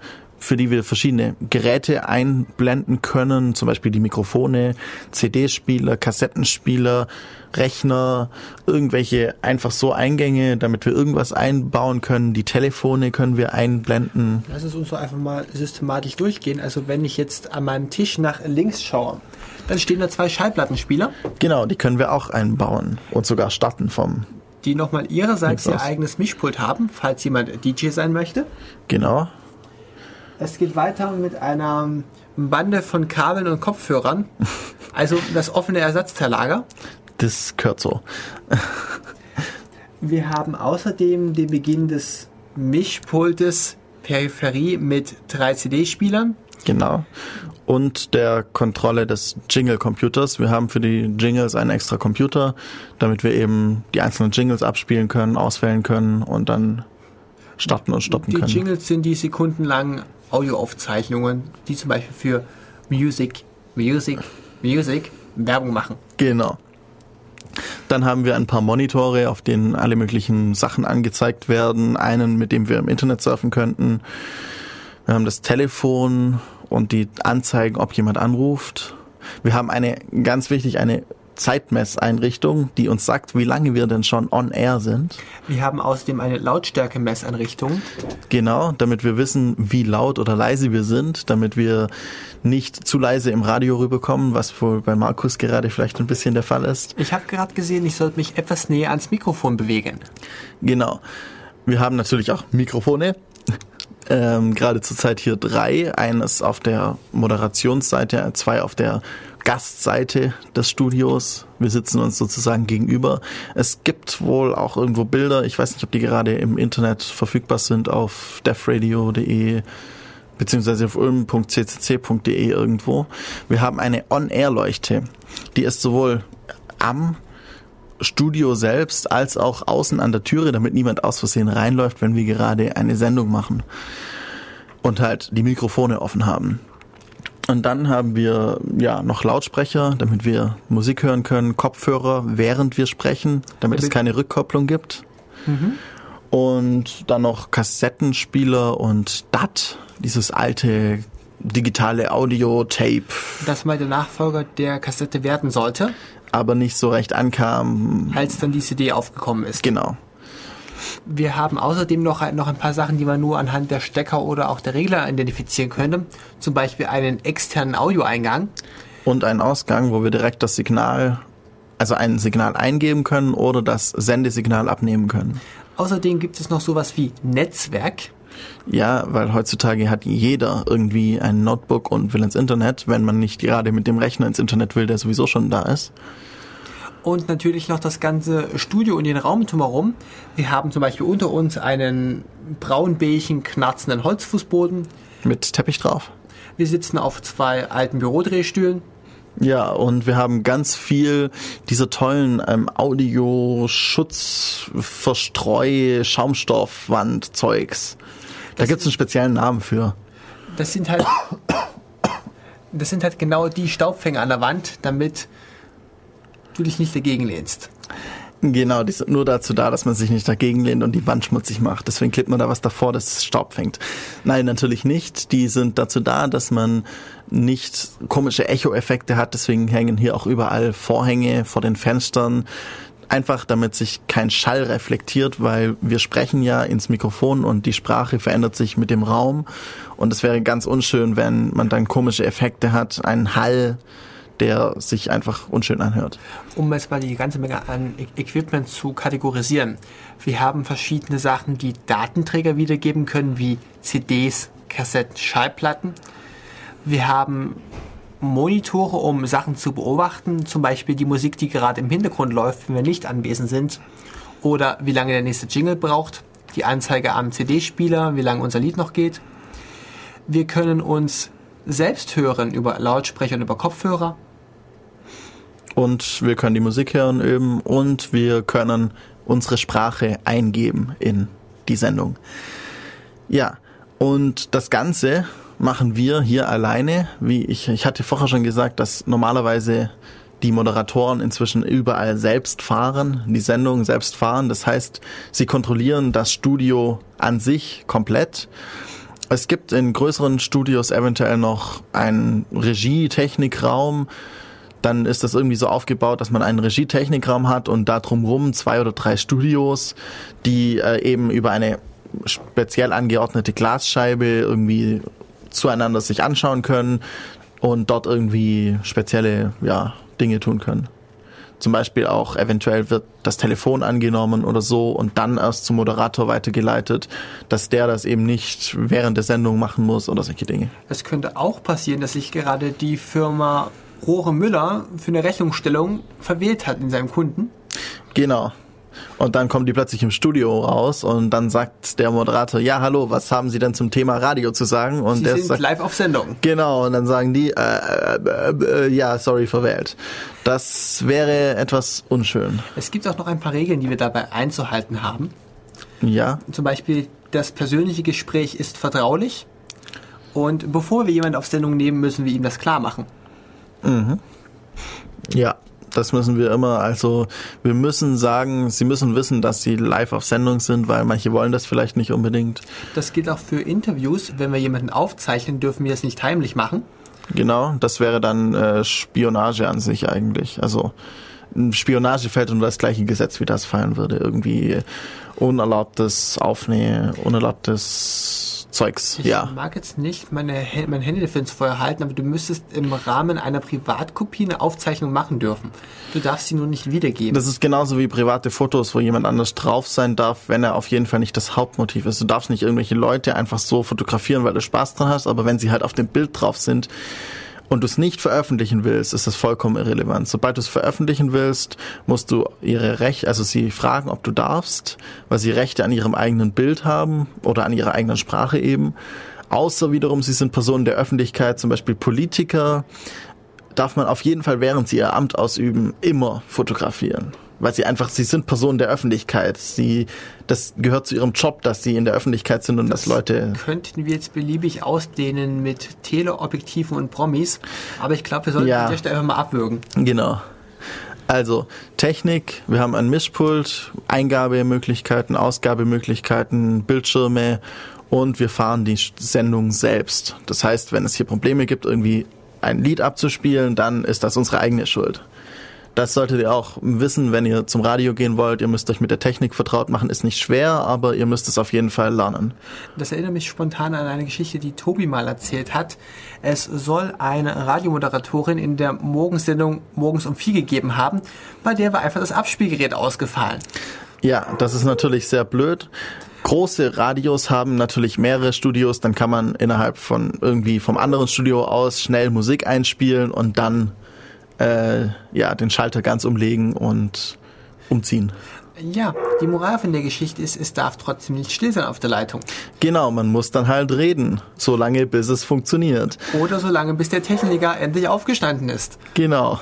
S1: für die wir verschiedene Geräte einblenden können, zum Beispiel die Mikrofone, CD-Spieler, Kassettenspieler, Rechner, irgendwelche einfach so Eingänge, damit wir irgendwas einbauen können. Die Telefone können wir einblenden.
S2: Lass es uns doch einfach mal systematisch durchgehen. Also wenn ich jetzt an meinem Tisch nach links schaue, dann stehen da zwei Schallplattenspieler,
S1: Genau, die können wir auch einbauen und sogar starten vom,
S2: die nochmal ihrerseits ihr eigenes Mischpult haben, falls jemand DJ sein möchte.
S1: genau.
S2: Es geht weiter mit einer Bande von Kabeln und Kopfhörern. Also das offene Ersatzteillager.
S1: Das gehört so.
S2: Wir haben außerdem den Beginn des Mischpultes Peripherie mit drei CD-Spielern.
S1: Genau. Und der Kontrolle des Jingle-Computers. Wir haben für die Jingles einen extra Computer, damit wir eben die einzelnen Jingles abspielen können, auswählen können und dann starten und stoppen
S2: Die
S1: können.
S2: Jingles sind die sekundenlangen Audioaufzeichnungen, die zum Beispiel für Music, Music, Music Werbung machen.
S1: Genau. Dann haben wir ein paar Monitore, auf denen alle möglichen Sachen angezeigt werden. Einen, mit dem wir im Internet surfen könnten. Wir haben das Telefon und die Anzeigen, ob jemand anruft. Wir haben eine, ganz wichtig, eine Zeitmesseinrichtung, die uns sagt, wie lange wir denn schon on air sind.
S2: Wir haben außerdem eine Lautstärkemesseinrichtung.
S1: Genau, damit wir wissen, wie laut oder leise wir sind, damit wir nicht zu leise im Radio rüberkommen, was wohl bei Markus gerade vielleicht ein bisschen der Fall ist.
S2: Ich habe gerade gesehen, ich sollte mich etwas näher ans Mikrofon bewegen.
S1: Genau. Wir haben natürlich auch Mikrofone. Ähm, gerade zurzeit hier drei. Eines auf der Moderationsseite, zwei auf der Gastseite des Studios. Wir sitzen uns sozusagen gegenüber. Es gibt wohl auch irgendwo Bilder. Ich weiß nicht, ob die gerade im Internet verfügbar sind auf defradio.de beziehungsweise auf ulm.ccc.de irgendwo. Wir haben eine On-Air-Leuchte. Die ist sowohl am Studio selbst als auch außen an der Türe, damit niemand aus Versehen reinläuft, wenn wir gerade eine Sendung machen und halt die Mikrofone offen haben. Und dann haben wir ja noch Lautsprecher, damit wir Musik hören können, Kopfhörer, während wir sprechen, damit es keine Rückkopplung gibt. Und dann noch Kassettenspieler und DAT, dieses alte digitale Audio-Tape,
S2: Das mal der Nachfolger der Kassette werden sollte,
S1: aber nicht so recht ankam.
S2: als dann die CD aufgekommen ist.
S1: Genau.
S2: Wir haben außerdem noch, ein- noch ein paar Sachen, die man nur anhand der Stecker oder auch der Regler identifizieren könnte. Zum Beispiel einen externen Audioeingang.
S1: Und einen Ausgang, wo wir direkt das Signal, also ein Signal eingeben können oder das Sendesignal abnehmen können.
S2: Außerdem gibt es noch sowas wie Netzwerk.
S1: Ja, weil heutzutage hat jeder irgendwie ein Notebook und will ins Internet, wenn man nicht gerade mit dem Rechner ins Internet will, der sowieso schon da ist.
S2: Und natürlich noch das ganze Studio und den Raum drumherum. Wir haben zum Beispiel unter uns einen braunbeigen, knarzenden Holzfußboden.
S1: Mit Teppich drauf.
S2: Wir sitzen auf zwei alten Bürodrehstühlen.
S1: Ja, und wir haben ganz viel dieser tollen ähm, Audio-Schutz, Verstreu, Schaumstoffwand-Zeugs. Da
S2: Das-
S1: gibt's einen speziellen Namen für.
S2: Das sind halt, das sind halt genau die Staubfänger an der Wand, damit du dich nicht dagegen lehnst.
S1: Genau, die sind nur dazu da, dass man sich nicht dagegen lehnt und die Wand schmutzig macht. Deswegen klebt man da was davor, das Staub fängt. Nein, natürlich nicht. Die sind dazu da, dass man nicht komische Echo-Effekte hat. Deswegen hängen hier auch überall Vorhänge vor den Fenstern. Einfach damit sich kein Schall reflektiert, weil wir sprechen ja ins Mikrofon und die Sprache verändert sich mit dem Raum. Und es wäre ganz unschön, wenn man dann komische Effekte hat, einen Hall, der sich einfach unschön anhört.
S2: Um jetzt mal die ganze Menge an E- Equipment zu kategorisieren. Wir haben verschiedene Sachen, die Datenträger wiedergeben können, wie CDs, Kassetten, Schallplatten. Wir haben Monitore, um Sachen zu beobachten, zum Beispiel die Musik, die gerade im Hintergrund läuft, wenn wir nicht anwesend sind. Oder wie lange der nächste Jingle braucht. Die Anzeige am CD-Spieler, wie lange unser Lied noch geht. Wir können uns selbst hören über Lautsprecher und über Kopfhörer.
S1: und wir können die Musik hören üben und wir können unsere Sprache eingeben in die Sendung. Ja, und das Ganze machen wir hier alleine. Wie ich, ich hatte vorher schon gesagt, dass normalerweise die Moderatoren inzwischen überall selbst fahren, die Sendung selbst fahren. Das heißt, sie kontrollieren das Studio an sich komplett. Es gibt in größeren Studios eventuell noch einen Regietechnikraum. Dann ist das irgendwie so aufgebaut, dass man einen Regietechnikraum hat und da drumrum zwei oder drei Studios, die äh, eben über eine speziell angeordnete Glasscheibe irgendwie zueinander sich anschauen können und dort irgendwie spezielle ja, Dinge tun können. Zum Beispiel auch eventuell wird das Telefon angenommen oder so und dann erst zum Moderator weitergeleitet, dass der das eben nicht während der Sendung machen muss oder solche Dinge.
S2: Es könnte auch passieren, dass sich gerade die Firma Rohre Müller für eine Rechnungsstellung verwählt hat in seinem Kunden.
S1: Genau. Und dann kommen die plötzlich im Studio raus und dann sagt der Moderator, ja, hallo, was haben Sie denn zum Thema Radio zu sagen? Und
S2: Sie
S1: der
S2: sind
S1: sagt,
S2: live auf Sendung.
S1: Genau, und dann sagen die, äh, äh, äh, ja, sorry, verwählt. Das wäre etwas unschön.
S2: Es gibt auch noch ein paar Regeln, die wir dabei einzuhalten haben.
S1: Ja,
S2: Zum Beispiel, das persönliche Gespräch ist vertraulich. Und bevor wir jemanden auf Sendung nehmen, müssen wir ihm das klar machen.
S1: ja. Das müssen wir immer, also wir müssen sagen, sie müssen wissen, dass sie live auf Sendung sind, weil manche wollen das vielleicht nicht unbedingt.
S2: Das gilt auch für Interviews. Wenn wir jemanden aufzeichnen, dürfen wir es nicht heimlich machen.
S1: Genau, das wäre dann äh, Spionage an sich eigentlich. Also Spionage fällt unter das gleiche Gesetz, wie das fallen würde. Irgendwie unerlaubtes Aufnehmen, unerlaubtes Zeugs.
S2: Ich
S1: ja.
S2: mag jetzt nicht meine, mein Handy dafür ins Feuer halten, aber du müsstest im Rahmen einer Privatkopie eine Aufzeichnung machen dürfen. Du darfst sie nur nicht wiedergeben.
S1: Das ist genauso wie private Fotos, wo jemand anders drauf sein darf, wenn er auf jeden Fall nicht das Hauptmotiv ist. Du darfst nicht irgendwelche Leute einfach so fotografieren, weil du Spaß dran hast, aber wenn sie halt auf dem Bild drauf sind und du es nicht veröffentlichen willst, ist das vollkommen irrelevant. Sobald du es veröffentlichen willst, musst du ihre Rechte, also sie fragen, ob du darfst, weil sie Rechte an ihrem eigenen Bild haben oder an ihrer eigenen Sprache eben. Außer wiederum, sie sind Personen der Öffentlichkeit, zum Beispiel Politiker, darf man auf jeden Fall, während sie ihr Amt ausüben, immer fotografieren. Weil sie einfach, sie sind Personen der Öffentlichkeit. Sie, das gehört zu ihrem Job, dass sie in der Öffentlichkeit sind und dass Leute,
S2: Könnten wir jetzt beliebig ausdehnen mit Teleobjektiven und Promis, aber ich glaube, wir sollten
S1: Ja.
S2: an der Stelle einfach mal abwürgen.
S1: genau. Also, Technik, wir haben ein Mischpult, Eingabemöglichkeiten, Ausgabemöglichkeiten, Bildschirme und wir fahren die Sendung selbst. Das heißt, wenn es hier Probleme gibt, irgendwie ein Lied abzuspielen, dann ist das unsere eigene Schuld. Das solltet ihr auch wissen, wenn ihr zum Radio gehen wollt. Ihr müsst euch mit der Technik vertraut machen. Ist nicht schwer, aber ihr müsst es auf jeden Fall lernen.
S2: Das erinnert mich spontan an eine Geschichte, die Tobi mal erzählt hat. Es soll eine Radiomoderatorin in der Morgensendung morgens um vier gegeben haben, bei der war einfach das Abspielgerät ausgefallen.
S1: Ja, das ist natürlich sehr blöd. Große Radios haben natürlich mehrere Studios, dann kann man innerhalb von irgendwie vom anderen Studio aus schnell Musik einspielen und dann äh, ja den Schalter ganz umlegen und umziehen.
S2: Ja, die Moral von der Geschichte ist, es darf trotzdem nicht still sein auf der Leitung.
S1: Genau, man muss dann halt reden, so lange bis es funktioniert.
S2: Oder so lange, bis der Techniker endlich aufgestanden ist.
S1: Genau.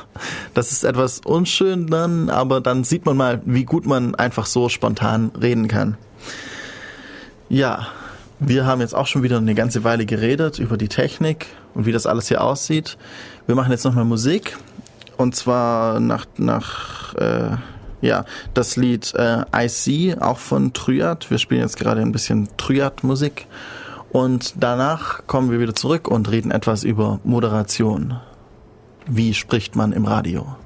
S1: Das ist etwas unschön dann, aber dann sieht man mal, wie gut man einfach so spontan reden kann. Ja, wir haben jetzt auch schon wieder eine ganze Weile geredet über die Technik und wie das alles hier aussieht. Wir machen jetzt nochmal Musik und zwar nach, nach äh, ja, das Lied äh, I See, auch von Triad. Wir spielen jetzt gerade ein bisschen Triad-Musik und danach kommen wir wieder zurück und reden etwas über Moderation. Wie spricht man im Radio?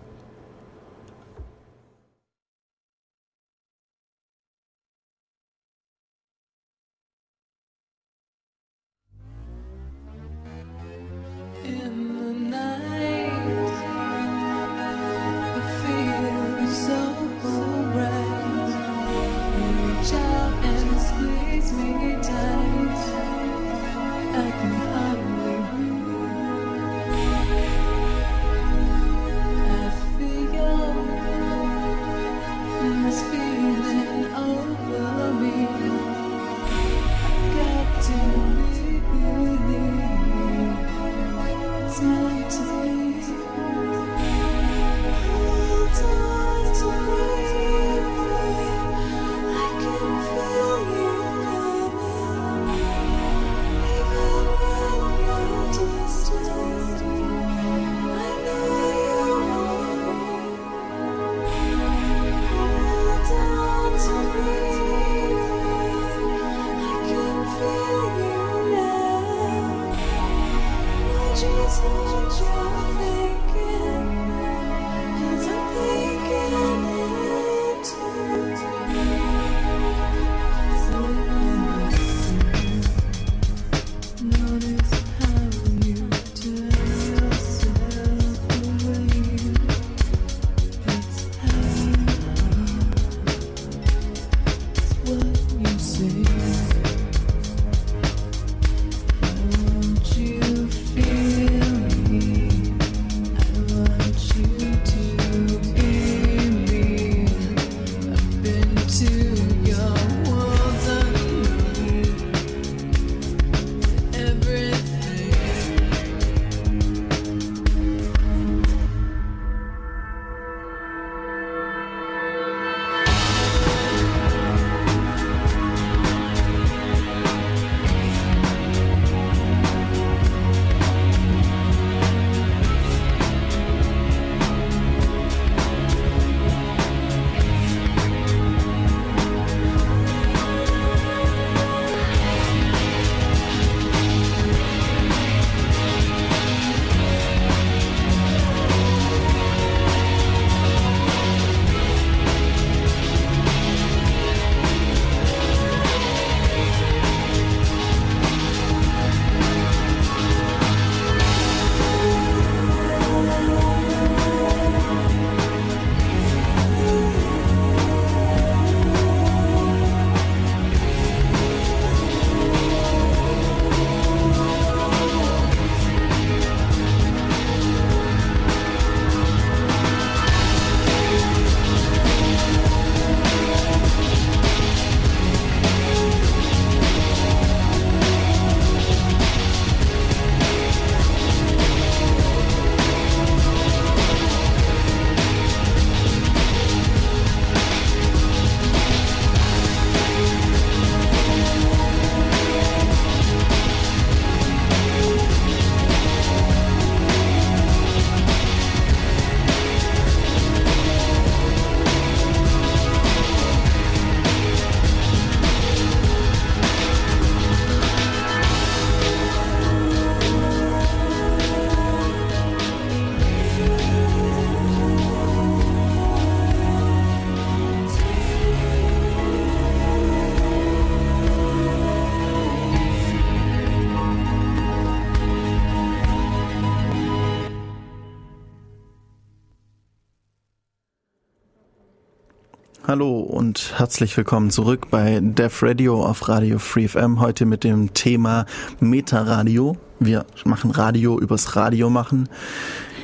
S1: Und herzlich willkommen zurück bei Def Radio auf Radio Free FM. Heute mit dem Thema Meta-Radio. Wir machen Radio übers Radio machen.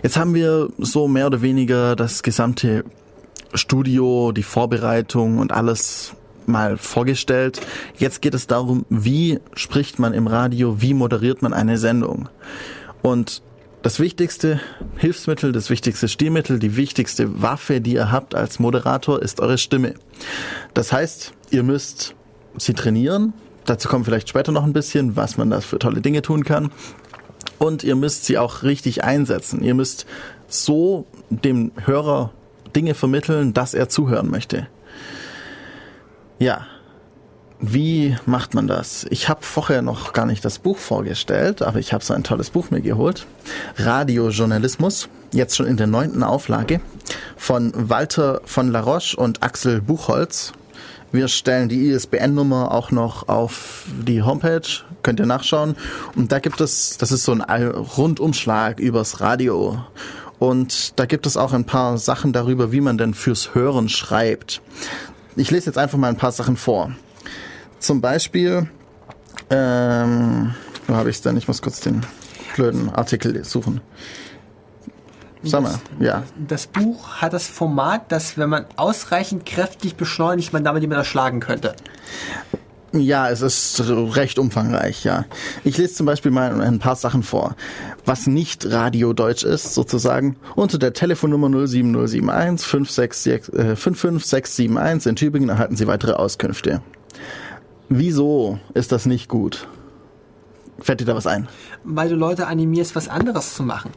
S1: Jetzt haben wir so mehr oder weniger das gesamte Studio, die Vorbereitung und alles mal vorgestellt. Jetzt geht es darum, wie spricht man im Radio, wie moderiert man eine Sendung. Und das wichtigste Hilfsmittel, das wichtigste Stilmittel, die wichtigste Waffe, die ihr habt als Moderator, ist eure Stimme. Das heißt, ihr müsst sie trainieren. Dazu kommt vielleicht später noch ein bisschen, was man da für tolle Dinge tun kann. Und ihr müsst sie auch richtig einsetzen. Ihr müsst so dem Hörer Dinge vermitteln, dass er zuhören möchte. Ja, wie macht man das? Ich habe vorher noch gar nicht das Buch vorgestellt, aber ich habe so ein tolles Buch mir geholt. Radiojournalismus, jetzt schon in der neunten Auflage, von Walter von La Roche und Axel Buchholz. Wir stellen die ISBN-Nummer auch noch auf die Homepage, könnt ihr nachschauen. Und da gibt es, das ist so ein Rundumschlag übers Radio. Und da gibt es auch ein paar Sachen darüber, wie man denn fürs Hören schreibt. Ich lese jetzt einfach mal ein paar Sachen vor. Zum Beispiel, ähm, wo habe ich es denn? Ich muss kurz den blöden Artikel suchen. Sag mal, ja.
S2: Das Buch hat das Format, dass wenn man ausreichend kräftig beschleunigt, man damit jemanden erschlagen könnte.
S1: Ja, es ist recht umfangreich, ja. Ich lese zum Beispiel mal ein paar Sachen vor. Was nicht Radiodeutsch ist, sozusagen, unter der Telefonnummer 07071 566, äh, 55671 in Tübingen erhalten Sie weitere Auskünfte. Wieso ist das nicht gut? Fällt dir da was ein?
S2: Weil du Leute animierst, was anderes zu machen.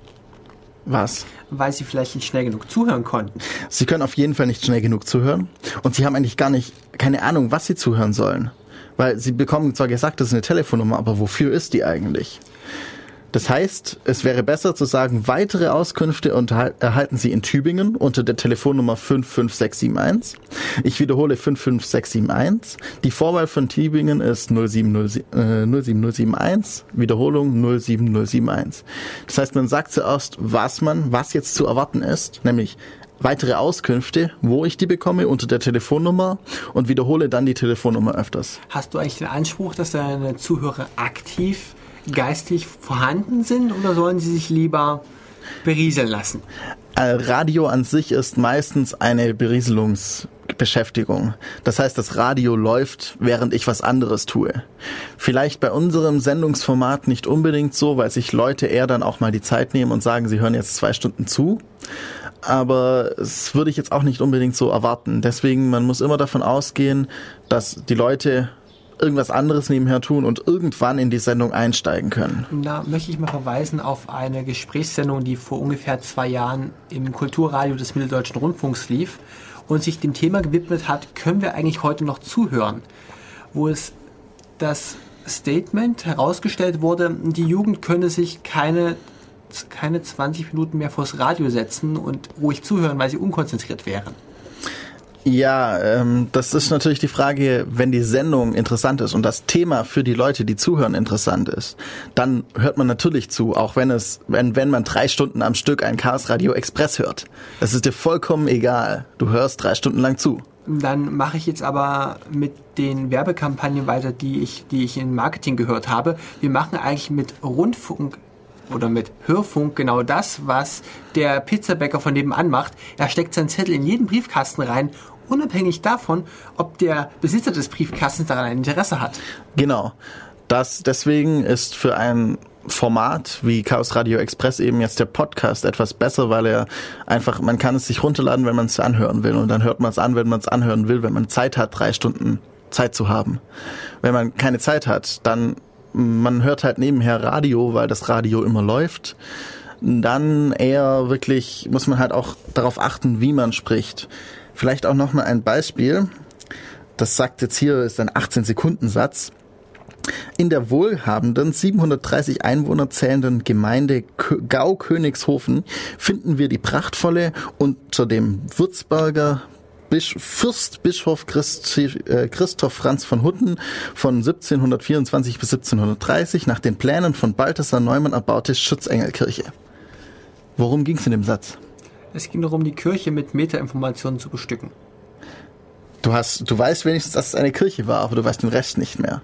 S1: Was?
S2: Weil sie vielleicht nicht schnell genug zuhören konnten.
S1: Sie können auf jeden Fall nicht schnell genug zuhören und sie haben eigentlich gar nicht keine Ahnung, was sie zuhören sollen. Weil sie bekommen zwar gesagt, das ist eine Telefonnummer, aber wofür ist die eigentlich? Das heißt, es wäre besser zu sagen, weitere Auskünfte erhalten Sie in Tübingen unter der Telefonnummer 55671. Ich wiederhole 55671. Die Vorwahl von Tübingen ist 070, äh, 07071. Wiederholung 07071. Das heißt, man sagt zuerst, was man, was jetzt zu erwarten ist, nämlich weitere Auskünfte, wo ich die bekomme unter der Telefonnummer und wiederhole dann die Telefonnummer öfters.
S2: Hast du eigentlich den Anspruch, dass deine Zuhörer aktiv geistig vorhanden sind oder sollen sie sich lieber berieseln lassen?
S1: Äh, Radio an sich ist meistens eine Berieselungsbeschäftigung. Das heißt, das Radio läuft, während ich was anderes tue. Vielleicht bei unserem Sendungsformat nicht unbedingt so, weil sich Leute eher dann auch mal die Zeit nehmen und sagen, sie hören jetzt zwei Stunden zu. Aber das würde ich jetzt auch nicht unbedingt so erwarten. Deswegen, man muss immer davon ausgehen, dass die Leute irgendwas anderes nebenher tun und irgendwann in die Sendung einsteigen können.
S2: Da möchte ich mal verweisen auf eine Gesprächssendung, die vor ungefähr zwei Jahren im Kulturradio des Mitteldeutschen Rundfunks lief und sich dem Thema gewidmet hat, können wir eigentlich heute noch zuhören? Wo es das Statement herausgestellt wurde, die Jugend könne sich keine, keine 20 Minuten mehr vors Radio setzen und ruhig zuhören, weil sie unkonzentriert wären.
S1: Ja, ähm, das ist natürlich die Frage, wenn die Sendung interessant ist und das Thema für die Leute, die zuhören, interessant ist, dann hört man natürlich zu, auch wenn es, wenn, wenn man drei Stunden am Stück ein Chaos Radio Express hört. Das ist dir vollkommen egal. Du hörst drei Stunden lang zu.
S2: Dann mache ich jetzt aber mit den Werbekampagnen weiter, die ich, die ich in Marketing gehört habe. Wir machen eigentlich mit Rundfunk oder mit Hörfunk genau das, was der Pizzabäcker von nebenan macht. Er steckt seinen Zettel in jeden Briefkasten rein, unabhängig davon, ob der Besitzer des Briefkastens daran ein Interesse hat.
S1: Genau. Das, deswegen ist für ein Format wie Chaos Radio Express eben jetzt der Podcast etwas besser, weil er einfach, man kann es sich runterladen, wenn man es anhören will und dann hört man es an, wenn man es anhören will, wenn man Zeit hat, drei Stunden Zeit zu haben. Wenn man keine Zeit hat, dann man hört halt nebenher Radio, weil das Radio immer läuft. Dann eher wirklich muss man halt auch darauf achten, wie man spricht. Vielleicht auch noch mal ein Beispiel. Das sagt jetzt hier ist ein 18 Sekunden Satz. In der wohlhabenden 730 Einwohner zählenden Gemeinde Kö- Gau-Königshofen finden wir die prachtvolle unter dem Würzburger Bisch Fürstbischof Christi, äh, Christoph Franz von Hutten von 1724 bis 1730 nach den Plänen von Balthasar Neumann erbaute Schutzengelkirche. Worum ging es in dem Satz?
S2: Es ging darum, die Kirche mit Metainformationen zu bestücken.
S1: Du hast, du weißt wenigstens, dass es eine Kirche war, aber du weißt den Rest nicht mehr.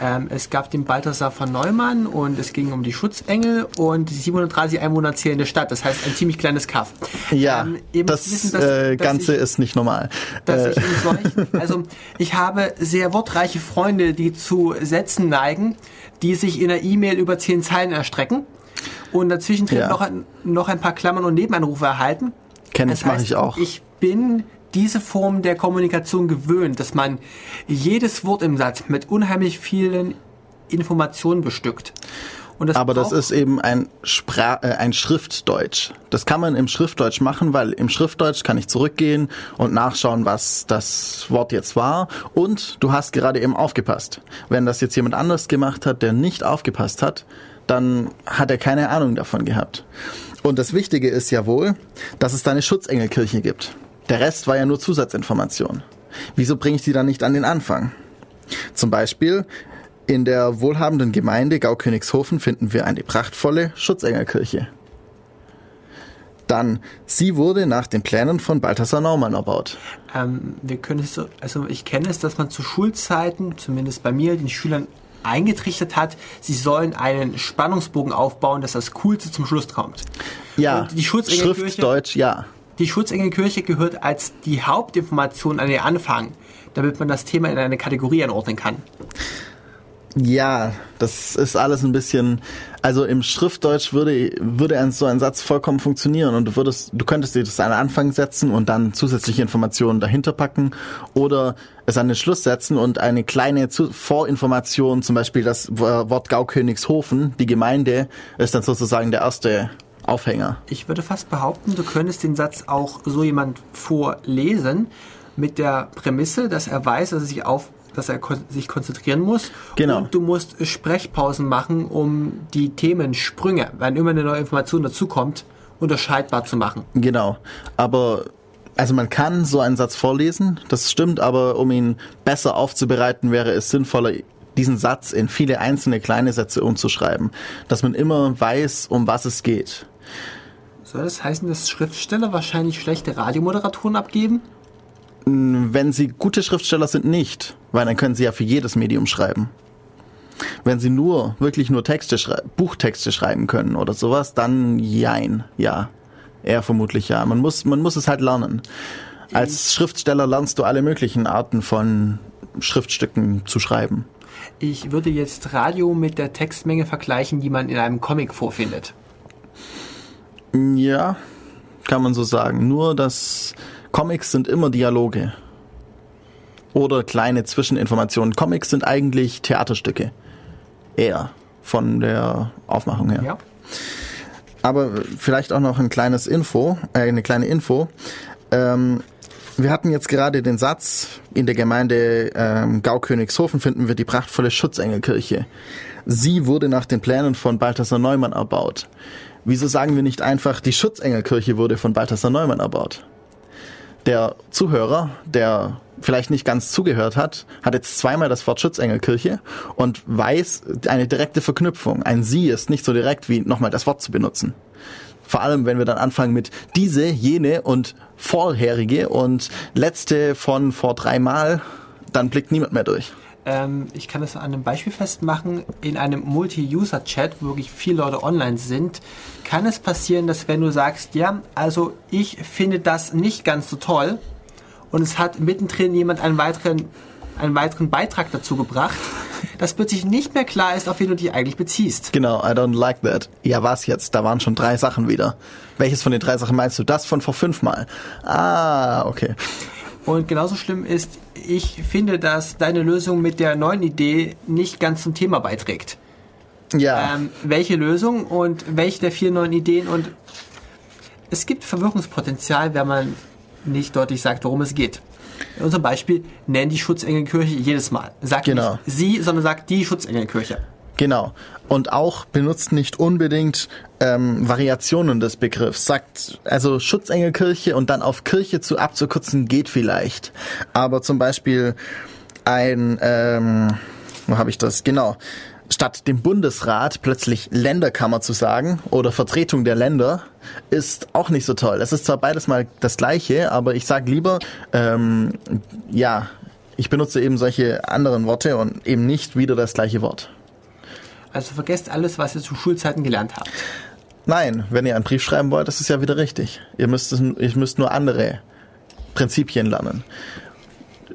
S2: Ähm, es gab den Balthasar von Neumann und es ging um die Schutzengel und die 730 Einwohner zählende Stadt. Das heißt ein ziemlich kleines Kaff.
S1: Ja,
S2: Ähm,
S1: das
S2: wissen, dass-
S1: äh,
S2: dass
S1: Ganze
S2: ich-
S1: ist nicht normal. Äh,
S2: ich solchen, also ich habe sehr wortreiche Freunde, die zu Sätzen neigen, die sich in der E-Mail über zehn Zeilen erstrecken und dazwischen
S1: Ja.
S2: noch, ein, noch ein paar Klammern und Nebenanrufe erhalten.
S1: Kenn
S2: Das
S1: ich, mache ich auch.
S2: Ich bin diese Form der Kommunikation gewöhnt, dass man jedes Wort im Satz mit unheimlich vielen Informationen bestückt. Das
S1: Aber das ist eben ein, Spra äh, ein Schriftdeutsch. Das kann man im Schriftdeutsch machen, weil im Schriftdeutsch kann ich zurückgehen und nachschauen, was das Wort jetzt war. Und du hast gerade eben aufgepasst. Wenn das jetzt jemand anders gemacht hat, der nicht aufgepasst hat, dann hat er keine Ahnung davon gehabt. Und das Wichtige ist ja wohl, dass es da eine Schutzengelkirche gibt. Der Rest war ja nur Zusatzinformation. Wieso bringe ich die dann nicht an den Anfang? Zum Beispiel in der wohlhabenden Gemeinde Gaukönigshofen finden wir eine prachtvolle Schutzengelkirche. Dann, sie wurde nach den Plänen von Balthasar Naumann erbaut.
S2: Ähm, wir können es so, also ich kenne es, dass man zu Schulzeiten, zumindest bei mir, den Schülern eingetrichtert hat, sie sollen einen Spannungsbogen aufbauen, dass das Coolste zum Schluss kommt.
S1: Ja,
S2: Und die
S1: Schriftdeutsch, ja.
S2: Die Schutzengelkirche gehört als die Hauptinformation an den Anfang, damit man das Thema in eine Kategorie einordnen kann.
S1: Ja, das ist alles ein bisschen, also im Schriftdeutsch würde, würde so ein Satz vollkommen funktionieren und du würdest, du könntest dir das an den Anfang setzen und dann zusätzliche Informationen dahinter packen oder es an den Schluss setzen und eine kleine Vorinformation, zum Beispiel das Wort Gaukönigshofen, die Gemeinde, ist dann sozusagen der erste Aufhänger.
S2: Ich würde fast behaupten, du könntest den Satz auch so jemand vorlesen mit der Prämisse, dass er weiß, dass er sich auf dass er kon sich konzentrieren muss.
S1: Genau.
S2: Und du musst Sprechpausen machen, um die Themensprünge, wenn immer eine neue Information dazukommt, unterscheidbar zu machen.
S1: Genau. Aber also man kann so einen Satz vorlesen, das stimmt, aber um ihn besser aufzubereiten, wäre es sinnvoller, diesen Satz in viele einzelne kleine Sätze umzuschreiben, dass man immer weiß, um was es geht.
S2: Soll das heißen, dass Schriftsteller wahrscheinlich schlechte Radiomoderatoren abgeben?
S1: Wenn sie gute Schriftsteller sind, nicht, weil dann können sie ja für jedes Medium schreiben. Wenn sie nur, wirklich nur Texte schrei Buchtexte schreiben können oder sowas, dann jein, ja. Eher vermutlich ja. Man muss, man muss es halt lernen. Als Schriftsteller lernst du alle möglichen Arten von Schriftstücken zu schreiben.
S2: Ich würde jetzt Radio mit der Textmenge vergleichen, die man in einem Comic vorfindet.
S1: Ja, kann man so sagen. Nur, dass Comics sind immer Dialoge. Oder kleine Zwischeninformationen. Comics sind eigentlich Theaterstücke. Eher. Von der Aufmachung her.
S2: Ja.
S1: Aber vielleicht auch noch ein kleines Info, äh, eine kleine Info. Ähm, wir hatten jetzt gerade den Satz, in der Gemeinde ähm, Gaukönigshofen finden wir die prachtvolle Schutzengelkirche. Sie wurde nach den Plänen von Balthasar Neumann erbaut. Wieso sagen wir nicht einfach, die Schutzengelkirche wurde von Balthasar Neumann erbaut? Der Zuhörer, der vielleicht nicht ganz zugehört hat, hat jetzt zweimal das Wort Schutzengelkirche und weiß eine direkte Verknüpfung. Ein Sie ist nicht so direkt wie nochmal das Wort zu benutzen. Vor allem, wenn wir dann anfangen mit diese, jene und vorherige und letzte von vor dreimal, dann blickt niemand mehr durch.
S2: Ähm, ich kann das an einem Beispiel festmachen. In einem Multi-User-Chat, wo wirklich viele Leute online sind, kann es passieren, dass wenn du sagst, ja, also ich finde das nicht ganz so toll und es hat mittendrin jemand einen weiteren, einen weiteren Beitrag dazu gebracht, dass plötzlich nicht mehr klar ist, auf wen du dich eigentlich beziehst.
S1: Genau, I don't like that. Ja, was jetzt? Da waren schon drei Sachen wieder. Welches von den drei Sachen meinst du? Das von vor fünfmal. Ah, okay.
S2: Und genauso schlimm ist, ich finde, dass deine Lösung mit der neuen Idee nicht ganz zum Thema beiträgt.
S1: Ja,
S2: ähm, welche Lösung und welche der vier neuen Ideen und es gibt Verwirrungspotenzial, wenn man nicht deutlich sagt, worum es geht. In unserem Beispiel nennen die Schutzengelkirche jedes Mal. Sag
S1: Genau.
S2: nicht sie, sondern sag die Schutzengelkirche.
S1: Genau. Und auch benutzt nicht unbedingt ähm, Variationen des Begriffs. Sagt, also Schutzengelkirche und dann auf Kirche zu abzukürzen geht vielleicht. Aber zum Beispiel ein, ähm, wo habe ich das? Genau. statt dem Bundesrat plötzlich Länderkammer zu sagen oder Vertretung der Länder, ist auch nicht so toll. Es ist zwar beides mal das gleiche, aber ich sage lieber, ähm, ja, ich benutze eben solche anderen Worte und eben nicht wieder das gleiche Wort.
S2: Also vergesst alles, was ihr zu Schulzeiten gelernt habt.
S1: Nein, wenn ihr einen Brief schreiben wollt, das ist ja wieder richtig. Ihr müsst, ihr müsst nur andere Prinzipien lernen.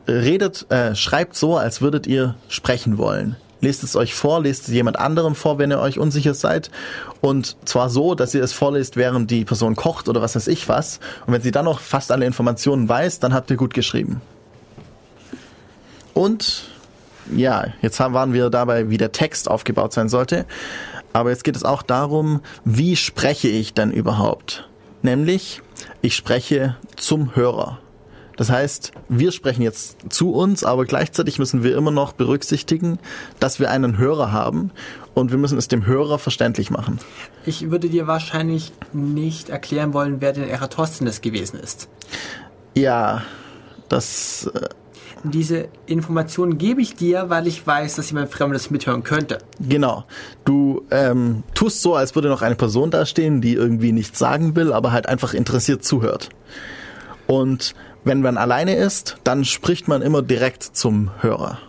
S1: Redet, äh, schreibt so, als würdet ihr sprechen wollen. Lest es euch vor, lest es jemand anderem vor, wenn ihr euch unsicher seid. Und zwar so, dass ihr es vorlest, während die Person kocht oder was weiß ich was. Und wenn sie dann noch fast alle Informationen weiß, dann habt ihr gut geschrieben. Und ja, jetzt haben, waren wir dabei, wie der Text aufgebaut sein sollte. Aber jetzt geht es auch darum, wie spreche ich denn überhaupt? Nämlich, ich spreche zum Hörer. Das heißt, wir sprechen jetzt zu uns, aber gleichzeitig müssen wir immer noch berücksichtigen, dass wir einen Hörer haben und wir müssen es dem Hörer verständlich machen.
S2: Ich würde dir wahrscheinlich nicht erklären wollen, wer denn Eratosthenes gewesen ist.
S1: Ja, das, äh,
S2: Diese Informationen gebe ich dir, weil ich weiß, dass jemand Fremdes mithören könnte.
S1: genau. Du ähm, tust so, als würde noch eine Person dastehen, die irgendwie nichts sagen will, aber halt einfach interessiert zuhört. Und wenn man alleine ist, dann spricht man immer direkt zum Hörer.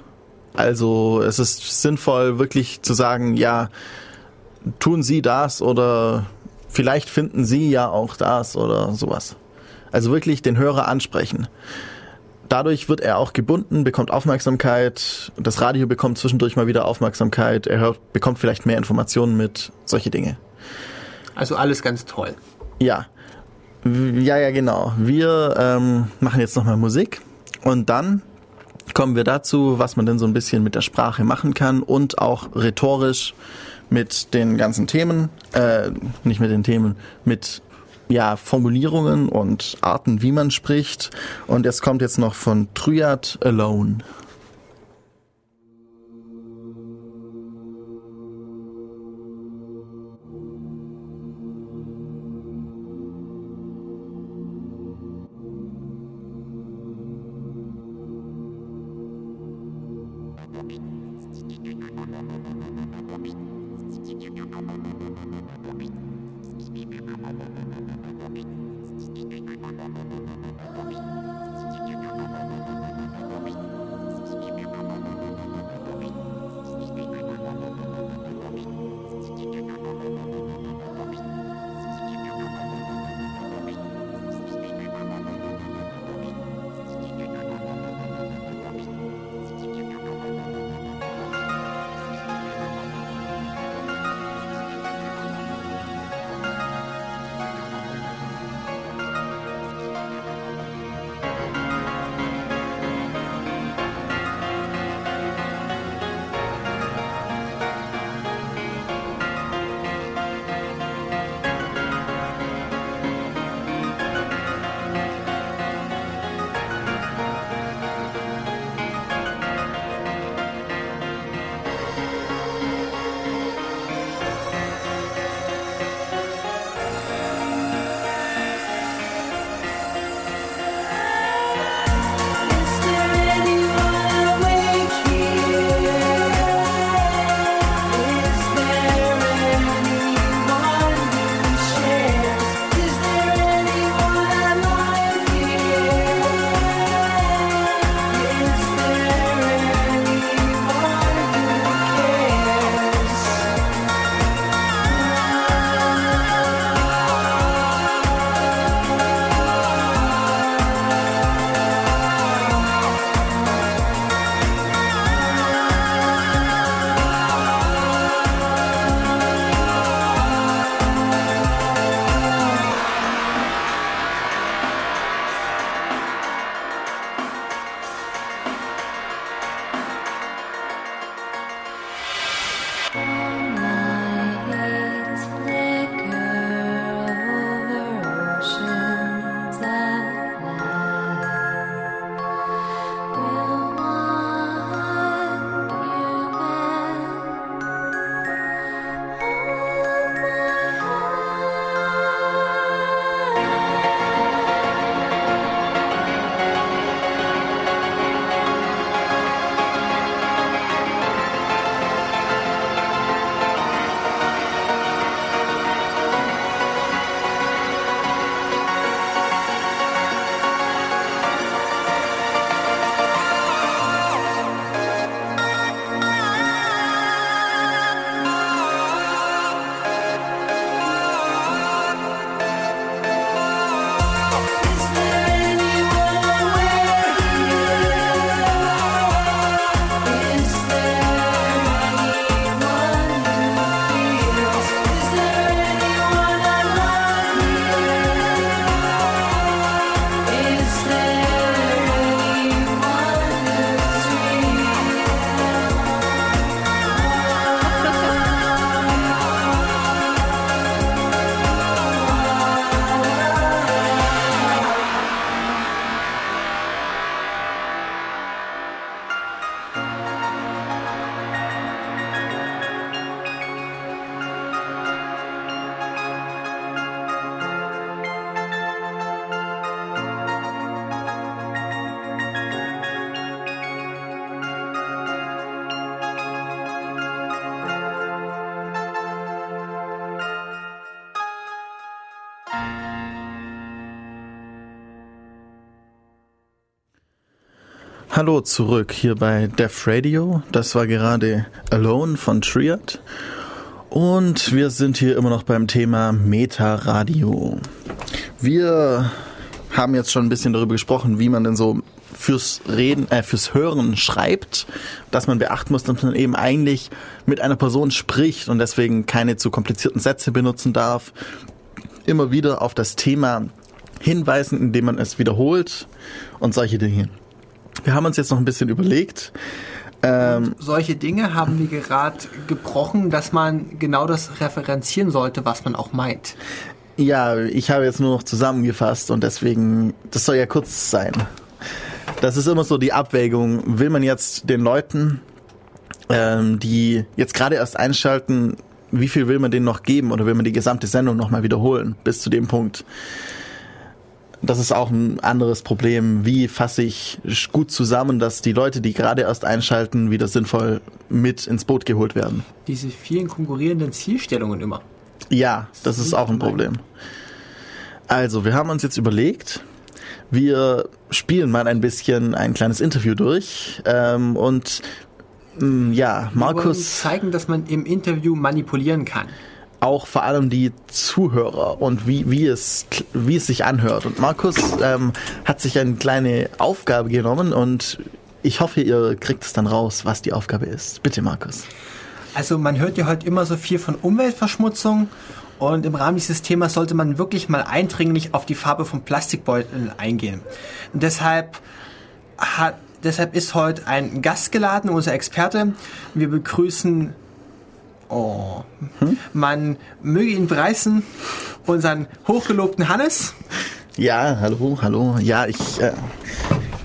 S1: Also es ist sinnvoll, wirklich zu sagen, ja, tun Sie das oder vielleicht finden Sie ja auch das oder sowas. Also wirklich den Hörer ansprechen. Dadurch wird er auch gebunden, bekommt Aufmerksamkeit, das Radio bekommt zwischendurch mal wieder Aufmerksamkeit, er hört, bekommt vielleicht mehr Informationen mit, solche Dinge.
S2: Also alles ganz toll.
S1: Ja. Ja, ja, genau. Wir ähm, machen jetzt nochmal Musik und dann kommen wir dazu, was man denn so ein bisschen mit der Sprache machen kann und auch rhetorisch mit den ganzen Themen, äh, nicht mit den Themen, mit ja, Formulierungen und Arten, wie man spricht. Und es kommt jetzt noch von Triad Alone. Hallo zurück hier bei Def Radio. Das war gerade Alone von Triad. Und wir sind hier immer noch beim Thema Meta-Radio. Wir haben jetzt schon ein bisschen darüber gesprochen, wie man denn so fürs Reden, äh, fürs Hören schreibt, dass man beachten muss, dass man eben eigentlich mit einer Person spricht und deswegen keine zu komplizierten Sätze benutzen darf. Immer wieder auf das Thema hinweisen, indem man es wiederholt und solche Dinge. Wir haben uns jetzt noch ein bisschen überlegt. Ähm,
S2: Solche Dinge haben wir gerade gebrochen, dass man genau das referenzieren sollte, was man auch meint.
S1: ja, ich habe jetzt nur noch zusammengefasst und deswegen, das soll ja kurz sein. Das ist immer so die Abwägung. Will man jetzt den Leuten, ähm, die jetzt gerade erst einschalten, wie viel will man denen noch geben oder will man die gesamte Sendung nochmal wiederholen bis zu dem Punkt? Das ist auch ein anderes Problem. Wie fasse ich gut zusammen, dass die Leute, die gerade erst einschalten, wieder sinnvoll mit ins Boot geholt werden?
S2: Diese vielen konkurrierenden Zielstellungen immer.
S1: Ja, das ist auch ein Problem. Also, wir haben uns jetzt überlegt, wir spielen mal ein bisschen ein kleines Interview durch ähm, und mh, ja,
S2: Wir
S1: Markus
S2: zeigen, dass man im Interview manipulieren kann.
S1: Auch vor allem die Zuhörer und wie, wie, es, wie es sich anhört. Und Markus ähm, hat sich eine kleine Aufgabe genommen und ich hoffe, ihr kriegt es dann raus, was die Aufgabe ist. Bitte, Markus.
S2: Also man hört ja heute immer so viel von Umweltverschmutzung und im Rahmen dieses Themas sollte man wirklich mal eindringlich auf die Farbe von Plastikbeuteln eingehen. Und deshalb hat deshalb ist heute ein Gast geladen, unser Experte. Wir begrüßen Oh. Man möge ihn preisen, unseren hochgelobten Hannes.
S1: Ja, hallo, hallo. Ja, ich, äh,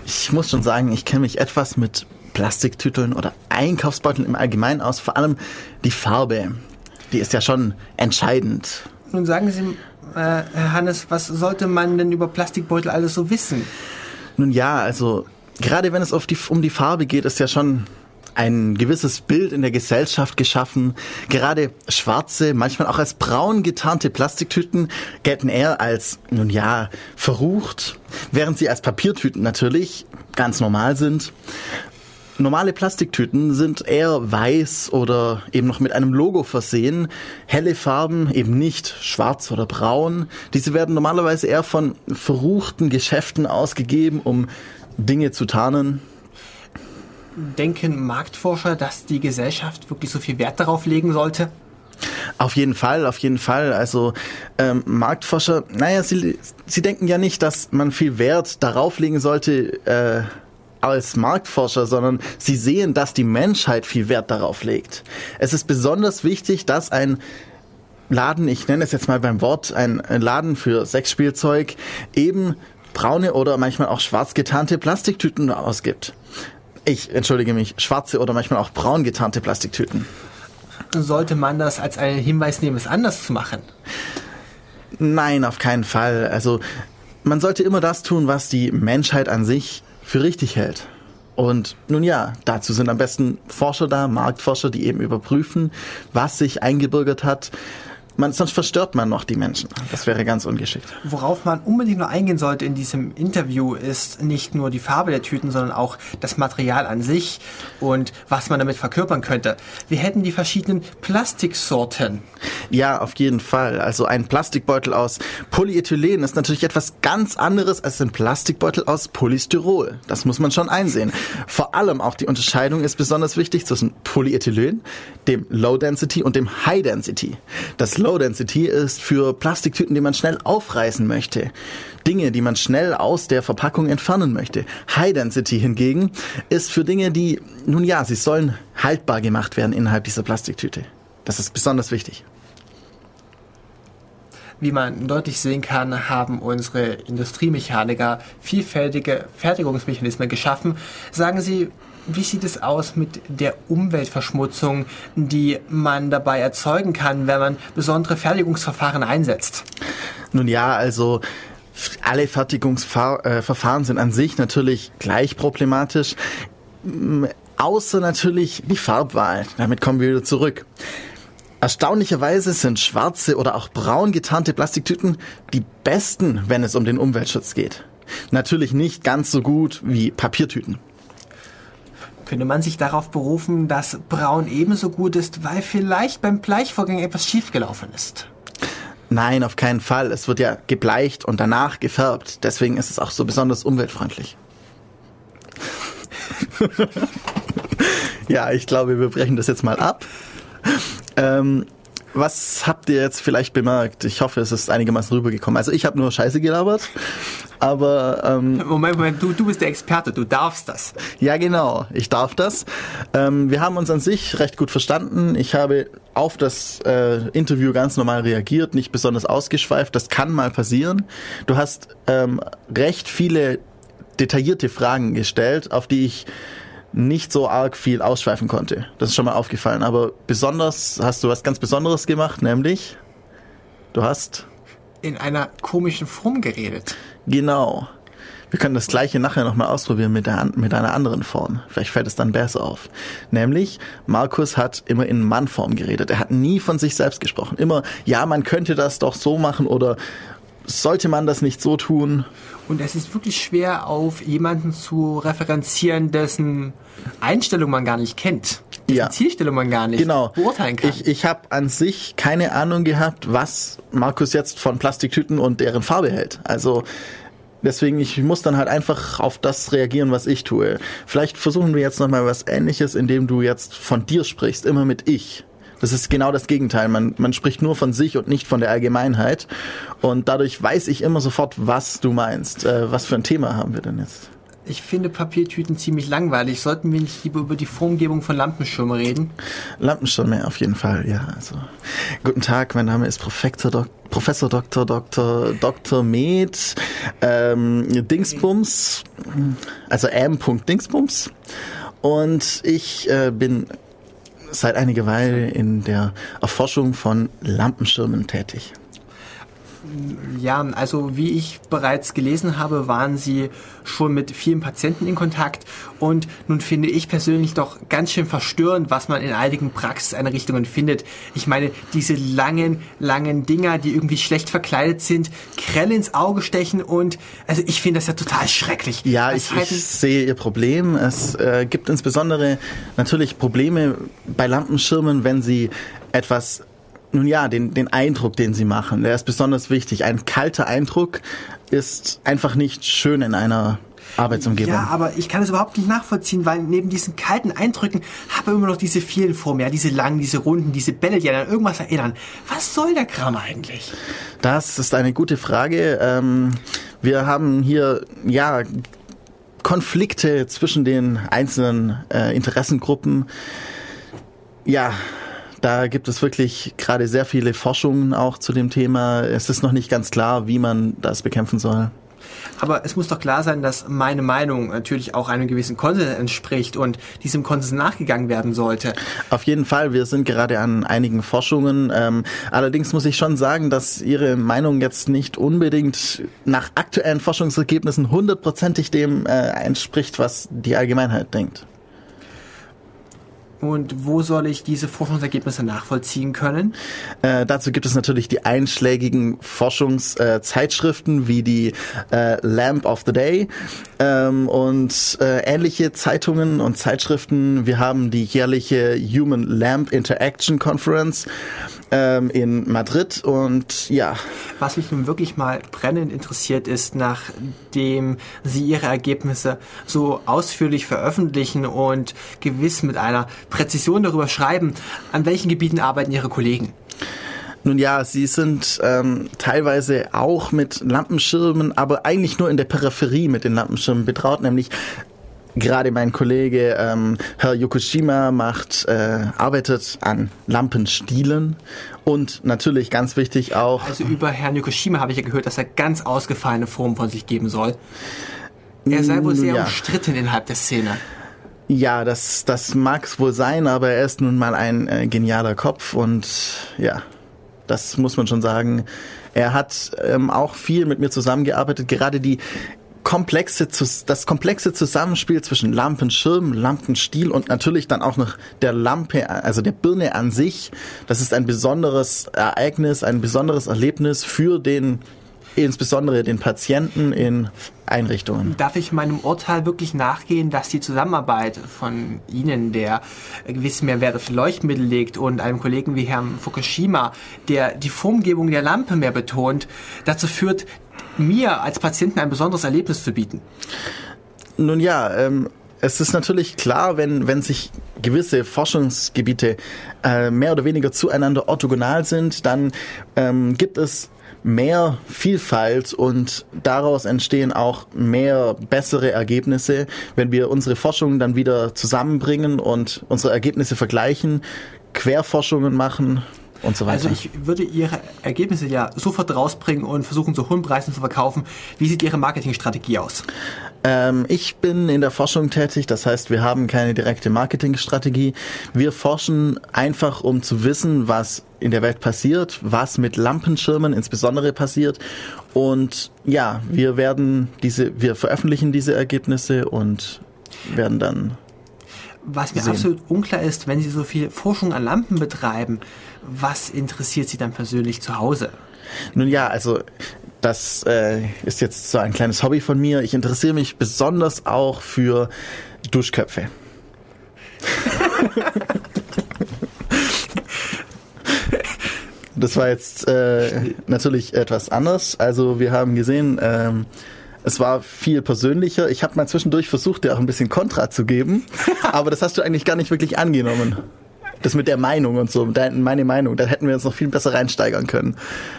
S1: ich muss schon sagen, ich kenne mich etwas mit Plastiktüteln oder Einkaufsbeuteln im Allgemeinen aus. Vor allem die Farbe, die ist ja schon entscheidend.
S2: Nun sagen Sie, äh, Herr Hannes, was sollte man denn über Plastikbeutel alles so wissen?
S1: Nun ja, also gerade wenn es die, um die Farbe geht, ist ja schon ein gewisses Bild in der Gesellschaft geschaffen. Gerade schwarze, manchmal auch als braun getarnte Plastiktüten gelten eher als, nun ja, verrucht, während sie als Papiertüten natürlich ganz normal sind. Normale Plastiktüten sind eher weiß oder eben noch mit einem Logo versehen. Helle Farben eben nicht schwarz oder braun. Diese werden normalerweise eher von verruchten Geschäften ausgegeben, um Dinge zu tarnen.
S2: Denken Marktforscher, dass die Gesellschaft wirklich so viel Wert darauf legen sollte?
S1: Auf jeden Fall, auf jeden Fall. Also ähm, Marktforscher, naja, sie, sie denken ja nicht, dass man viel Wert darauf legen sollte äh, als Marktforscher, sondern sie sehen, dass die Menschheit viel Wert darauf legt. Es ist besonders wichtig, dass ein Laden, ich nenne es jetzt mal beim Wort, ein ein Laden für Sexspielzeug eben braune oder manchmal auch schwarz getarnte Plastiktüten ausgibt. Ich entschuldige mich, schwarze oder manchmal auch braun getarnte Plastiktüten.
S2: Sollte man das als einen Hinweis nehmen, es anders zu machen?
S1: Nein, auf keinen Fall. Also man sollte immer das tun, was die Menschheit an sich für richtig hält. Und nun ja, dazu sind am besten Forscher da, Marktforscher, die eben überprüfen, was sich eingebürgert hat. Man, sonst verstört man noch die Menschen. Das wäre ganz ungeschickt.
S2: Worauf man unbedingt noch eingehen sollte in diesem Interview ist nicht nur die Farbe der Tüten, sondern auch das Material an sich und was man damit verkörpern könnte. Wir hätten die verschiedenen Plastiksorten.
S1: Ja, auf jeden Fall. Also ein Plastikbeutel aus Polyethylen ist natürlich etwas ganz anderes als ein Plastikbeutel aus Polystyrol. Das muss man schon einsehen. Vor allem auch die Unterscheidung ist besonders wichtig zwischen Polyethylen, dem Low Density und dem High Density. Das Low Density ist für Plastiktüten, die man schnell aufreißen möchte. Dinge, die man schnell aus der Verpackung entfernen möchte. High Density hingegen ist für Dinge, die, nun ja, sie sollen haltbar gemacht werden innerhalb dieser Plastiktüte. Das ist besonders wichtig.
S2: Wie man deutlich sehen kann, haben unsere Industriemechaniker vielfältige Fertigungsmechanismen geschaffen. Sagen Sie, wie sieht es aus mit der Umweltverschmutzung, die man dabei erzeugen kann, wenn man besondere Fertigungsverfahren einsetzt?
S1: Nun ja, also alle Fertigungsverfahren sind an sich natürlich gleich problematisch, außer natürlich die Farbwahl. Damit kommen wir wieder zurück. Erstaunlicherweise sind schwarze oder auch braun getarnte Plastiktüten die besten, wenn es um den Umweltschutz geht. Natürlich nicht ganz so gut wie Papiertüten.
S2: Könnte man sich darauf berufen, dass Braun ebenso gut ist, weil vielleicht beim Bleichvorgang etwas schiefgelaufen ist?
S1: Nein, auf keinen Fall. Es wird ja gebleicht und danach gefärbt. Deswegen ist es auch so besonders umweltfreundlich. ja, ich glaube, wir brechen das jetzt mal ab. Ähm, was habt ihr jetzt vielleicht bemerkt? Ich hoffe, es ist einigermaßen rübergekommen. Also ich habe nur Scheiße gelabert, aber ähm,
S2: Moment, Moment, du, du bist der Experte, du darfst das.
S1: ja genau, ich darf das. Ähm, wir haben uns an sich recht gut verstanden. Ich habe auf das äh, Interview ganz normal reagiert, nicht besonders ausgeschweift. Das kann mal passieren. Du hast ähm, recht viele detaillierte Fragen gestellt, auf die ich nicht so arg viel ausschweifen konnte. Das ist schon mal aufgefallen. Aber besonders hast du was ganz Besonderes gemacht, nämlich du hast
S2: In einer komischen Form geredet.
S1: genau. Wir können das gleiche nachher nochmal ausprobieren mit, der, mit einer anderen Form. Vielleicht fällt es dann besser auf. Nämlich, Markus hat immer in Mannform geredet. Er hat nie von sich selbst gesprochen. Immer, ja, man könnte das doch so machen oder sollte man das nicht so tun.
S2: Und es ist wirklich schwer, auf jemanden zu referenzieren, dessen Einstellung man gar nicht kennt. Dessen
S1: Ja.
S2: Zielstellung man gar nicht
S1: genau.
S2: beurteilen kann.
S1: Ich, ich habe an sich keine Ahnung gehabt, was Markus jetzt von Plastiktüten und deren Farbe hält. Also deswegen, ich muss dann halt einfach auf das reagieren, was ich tue. Vielleicht versuchen wir jetzt nochmal was ähnliches, indem du jetzt von dir sprichst, immer mit ich. Das ist genau das Gegenteil. Man, man spricht nur von sich und nicht von der Allgemeinheit. Und dadurch weiß ich immer sofort, was du meinst. Äh, was für ein Thema haben wir denn jetzt?
S2: Ich finde Papiertüten ziemlich langweilig. Sollten wir nicht lieber über die Formgebung von Lampenschirmen reden?
S1: Lampenschirme auf jeden Fall, ja. Also, guten Tag, mein Name ist Professor, Dok Professor Dr. Dr. Dr. Med ähm, Dingsbums, also M. Dingsbums. Und ich äh, bin seit einiger Weile in der Erforschung von Lampenschirmen tätig.
S2: Ja, also wie ich bereits gelesen habe, waren Sie schon mit vielen Patienten in Kontakt und nun finde ich persönlich doch ganz schön verstörend, was man in einigen Praxiseinrichtungen findet. Ich meine, diese langen, langen Dinger, die irgendwie schlecht verkleidet sind, grell ins Auge stechen und also ich finde das ja total schrecklich.
S1: Ja, ich, ich sehe Ihr Problem. Es äh, gibt insbesondere natürlich Probleme bei Lampenschirmen, wenn Sie etwas, nun ja, den, den Eindruck, den Sie machen, der ist besonders wichtig. Ein kalter Eindruck ist einfach nicht schön in einer Arbeitsumgebung.
S2: Ja, aber ich kann es überhaupt nicht nachvollziehen, weil neben diesen kalten Eindrücken habe ich immer noch diese vielen vor mir, ja, diese langen, diese runden, diese Bälle, die an irgendwas erinnern. Was soll der Kram eigentlich?
S1: Das ist eine gute Frage. Ähm, wir haben hier, ja, Konflikte zwischen den einzelnen äh, Interessengruppen. Ja, da gibt es wirklich gerade sehr viele Forschungen auch zu dem Thema. Es ist noch nicht ganz klar, wie man das bekämpfen soll.
S2: Aber es muss doch klar sein, dass meine Meinung natürlich auch einem gewissen Konsens entspricht und diesem Konsens nachgegangen werden sollte.
S1: Auf jeden Fall, wir sind gerade an einigen Forschungen. Ähm, allerdings muss ich schon sagen, dass Ihre Meinung jetzt nicht unbedingt nach aktuellen Forschungsergebnissen hundertprozentig dem äh, entspricht, was die Allgemeinheit denkt.
S2: Und wo soll ich diese Forschungsergebnisse nachvollziehen können?
S1: Äh, dazu gibt es natürlich die einschlägigen Forschungszeitschriften äh, wie die äh, Lamp of the Day ähm, und äh, ähnliche Zeitungen und Zeitschriften. Wir haben die jährliche Human Lamp Interaction Conference ähm, in Madrid und ja,
S2: Was mich nun wirklich mal brennend interessiert ist, nachdem Sie Ihre Ergebnisse so ausführlich veröffentlichen und gewiss mit einer Präzision darüber schreiben, an welchen Gebieten arbeiten Ihre Kollegen?
S1: Nun ja, sie sind ähm, teilweise auch mit Lampenschirmen, aber eigentlich nur in der Peripherie mit den Lampenschirmen betraut, nämlich gerade mein Kollege ähm, Herr Yokoshima macht, äh, arbeitet an Lampenstielen und natürlich ganz wichtig auch,
S2: Also über Herrn Yokoshima habe ich ja gehört, dass er ganz ausgefallene Formen von sich geben soll. Er sei wohl sehr
S1: ja.
S2: umstritten innerhalb der Szene.
S1: Ja, das, das mag's wohl sein, aber er ist nun mal ein äh, genialer Kopf und ja, das muss man schon sagen. Er hat ähm, auch viel mit mir zusammengearbeitet, gerade die komplexe, das komplexe Zusammenspiel zwischen Lampenschirm, Lampenstiel und natürlich dann auch noch der Lampe, also der Birne an sich. Das ist ein besonderes Ereignis, ein besonderes Erlebnis für den insbesondere den Patienten in Einrichtungen.
S2: Darf ich meinem Urteil wirklich nachgehen, dass die Zusammenarbeit von Ihnen, der gewiss mehr Wert auf die Leuchtmittel legt, und einem Kollegen wie Herrn Fukushima, der die Formgebung der Lampe mehr betont, dazu führt, mir als Patienten ein besonderes Erlebnis zu bieten?
S1: Nun ja, ähm, es ist natürlich klar, wenn, wenn sich gewisse Forschungsgebiete äh, mehr oder weniger zueinander orthogonal sind, dann ähm, gibt es mehr Vielfalt und daraus entstehen auch mehr bessere Ergebnisse. Wenn wir unsere Forschung dann wieder zusammenbringen und unsere Ergebnisse vergleichen, Querforschungen machen so.
S2: Also ich würde Ihre Ergebnisse ja sofort rausbringen und versuchen, zu hohen Preisen zu verkaufen. Wie sieht Ihre Marketingstrategie aus?
S1: Ähm, ich bin in der Forschung tätig, das heißt, wir haben keine direkte Marketingstrategie. Wir forschen einfach, um zu wissen, was in der Welt passiert, was mit Lampenschirmen insbesondere passiert. Und ja, wir werden diese, wir veröffentlichen diese Ergebnisse und werden dann
S2: Was mir
S1: sehen.
S2: absolut unklar ist, wenn Sie so viel Forschung an Lampen betreiben, was interessiert Sie dann persönlich zu Hause?
S1: Nun ja, also das äh, ist jetzt so ein kleines Hobby von mir. Ich interessiere mich besonders auch für Duschköpfe. das war jetzt äh, natürlich etwas anders. Also wir haben gesehen, ähm, es war viel persönlicher. Ich habe mal zwischendurch versucht, dir auch ein bisschen Kontra zu geben, aber das hast du eigentlich gar nicht wirklich angenommen. Das mit der Meinung und so, meine Meinung, da hätten wir uns noch viel besser reinsteigern können.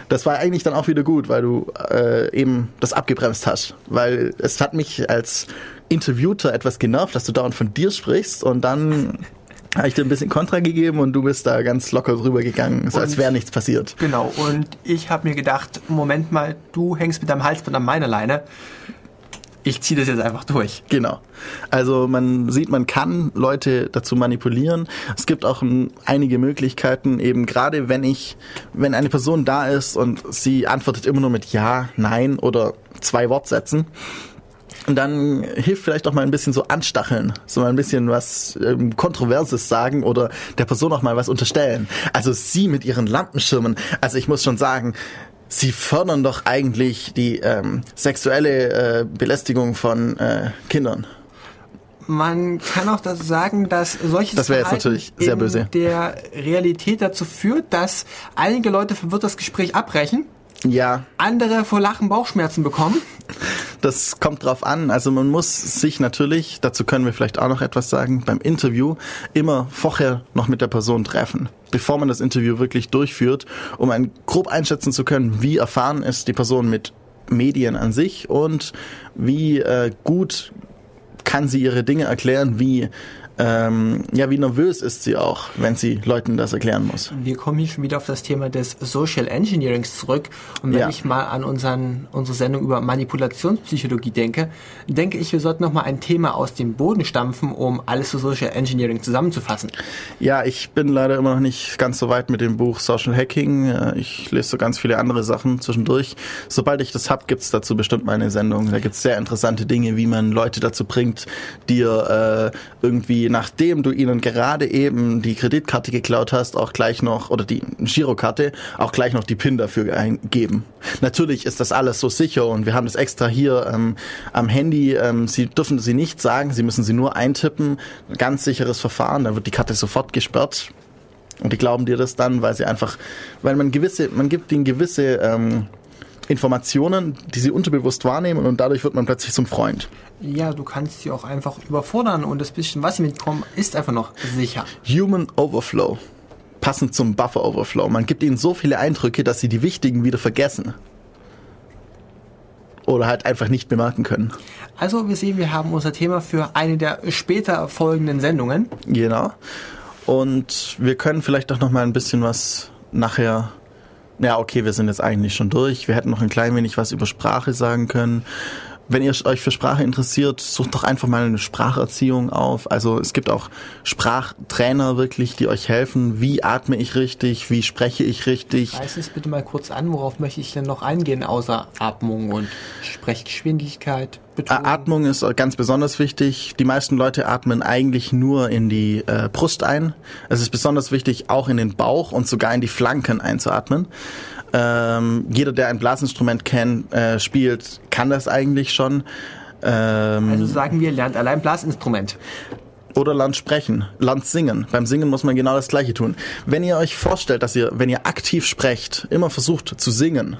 S1: Das war eigentlich dann auch wieder gut, weil du äh, eben das abgebremst hast. Weil es hat mich als Interviewter etwas genervt, dass du dauernd von dir sprichst und dann habe ich dir ein bisschen Kontra gegeben und du bist da ganz locker drüber gegangen, so als
S2: Und-
S1: wäre nichts passiert.
S2: Genau, und ich habe mir gedacht, Moment mal, du hängst mit deinem Halsband an meiner Leine. Ich ziehe das jetzt einfach durch.
S1: Genau. Also man sieht, man kann Leute dazu manipulieren. Es gibt auch einige Möglichkeiten, eben gerade wenn ich, wenn eine Person da ist und sie antwortet immer nur mit Ja, Nein oder zwei Wortsätzen, und dann hilft vielleicht auch mal ein bisschen so anstacheln, so mal ein bisschen was ähm, Kontroverses sagen oder der Person auch mal was unterstellen. Also sie mit ihren Lampenschirmen, also ich muss schon sagen, sie fördern doch eigentlich die ähm, sexuelle äh, Belästigung von äh, Kindern.
S2: Man kann auch das sagen, dass solches
S1: Das jetzt natürlich sehr
S2: in
S1: böse.
S2: der Realität dazu führt, dass einige Leute verwirrt das Gespräch abbrechen,
S1: Ja,
S2: andere vor Lachen Bauchschmerzen bekommen.
S1: das kommt drauf an. Also man muss sich natürlich, dazu können wir vielleicht auch noch etwas sagen, beim Interview immer vorher noch mit der Person treffen, bevor man das Interview wirklich durchführt, um ein grob einschätzen zu können, wie erfahren ist die Person mit Medien an sich und wie äh, gut kann sie ihre Dinge erklären, wie ähm, ja, wie nervös ist sie auch, wenn sie Leuten das erklären muss.
S2: Wir kommen hier schon wieder auf das Thema des Social Engineerings zurück. Und wenn
S1: Ja.
S2: ich mal an unseren, unsere Sendung über Manipulationspsychologie denke, denke ich, wir sollten noch mal ein Thema aus dem Boden stampfen, um alles zu Social Engineering zusammenzufassen.
S1: Ja, ich bin leider immer noch nicht ganz so weit mit dem Buch Social Hacking. Äh, Ich lese so ganz viele andere Sachen zwischendurch. Sobald ich das hab, gibt's dazu bestimmt mal eine Sendung. Da gibt's sehr interessante Dinge, wie man Leute dazu bringt, dir äh, irgendwie, nachdem du ihnen gerade eben die Kreditkarte geklaut hast, auch gleich noch, oder die Girokarte, auch gleich noch die PIN dafür eingeben. Natürlich ist das alles so sicher und wir haben das extra hier ähm, am Handy. Ähm, sie dürfen sie nicht sagen, sie müssen sie nur eintippen. Ganz sicheres Verfahren, dann wird die Karte sofort gesperrt. Und die glauben dir das dann, weil sie einfach, weil man gewisse, man gibt ihnen gewisse ähm, Informationen, die sie unterbewusst wahrnehmen und dadurch wird man plötzlich zum Freund.
S2: Ja, du kannst sie auch einfach überfordern und das bisschen, was sie mitbekommen, ist einfach noch sicher.
S1: Human Overflow. Passend zum Buffer Overflow. Man gibt ihnen so viele Eindrücke, dass sie die wichtigen wieder vergessen. Oder halt einfach nicht bemerken können.
S2: Also, wir sehen, wir haben unser Thema für eine der später folgenden Sendungen.
S1: Genau. Und wir können vielleicht auch noch mal ein bisschen was nachher. Ja, okay, wir sind jetzt eigentlich schon durch. Wir hätten noch ein klein wenig was über Sprache sagen können. Wenn ihr euch für Sprache interessiert, sucht doch einfach mal eine Spracherziehung auf. Also es gibt auch Sprachtrainer wirklich, die euch helfen. Wie atme ich richtig? Wie spreche ich richtig?
S2: Reiß es bitte mal kurz an, worauf möchte ich denn noch eingehen, außer Atmung und Sprechgeschwindigkeit, Betonung.
S1: Atmung ist ganz besonders wichtig. Die meisten Leute atmen eigentlich nur in die äh, Brust ein. Es ist besonders wichtig, auch in den Bauch und sogar in die Flanken einzuatmen. Ähm, jeder, der ein Blasinstrument kennt, äh, spielt, kann das eigentlich schon. Ähm,
S2: Also sagen wir, lernt allein Blasinstrument.
S1: oder lernt sprechen, lernt singen. Beim Singen muss man genau das Gleiche tun. Wenn ihr euch vorstellt, dass ihr, wenn ihr aktiv sprecht, immer versucht zu singen,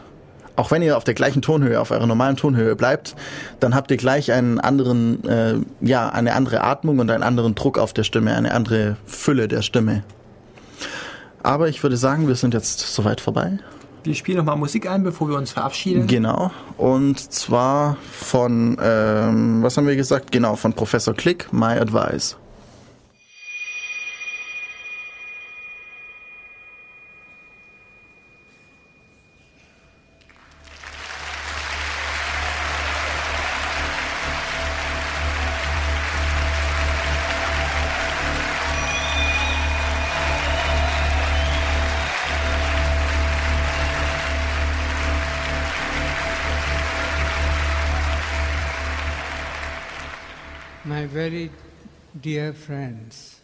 S1: auch wenn ihr auf der gleichen Tonhöhe, auf eurer normalen Tonhöhe bleibt, dann habt ihr gleich einen anderen, äh, ja, eine andere Atmung und einen anderen Druck auf der Stimme, eine andere Fülle der Stimme. Aber ich würde sagen, wir sind jetzt soweit vorbei.
S2: Wir spielen nochmal Musik ein, bevor wir uns verabschieden.
S1: Genau. Und zwar von, ähm, was haben wir gesagt? Genau, von Professor Click, My Advice.
S5: Friends,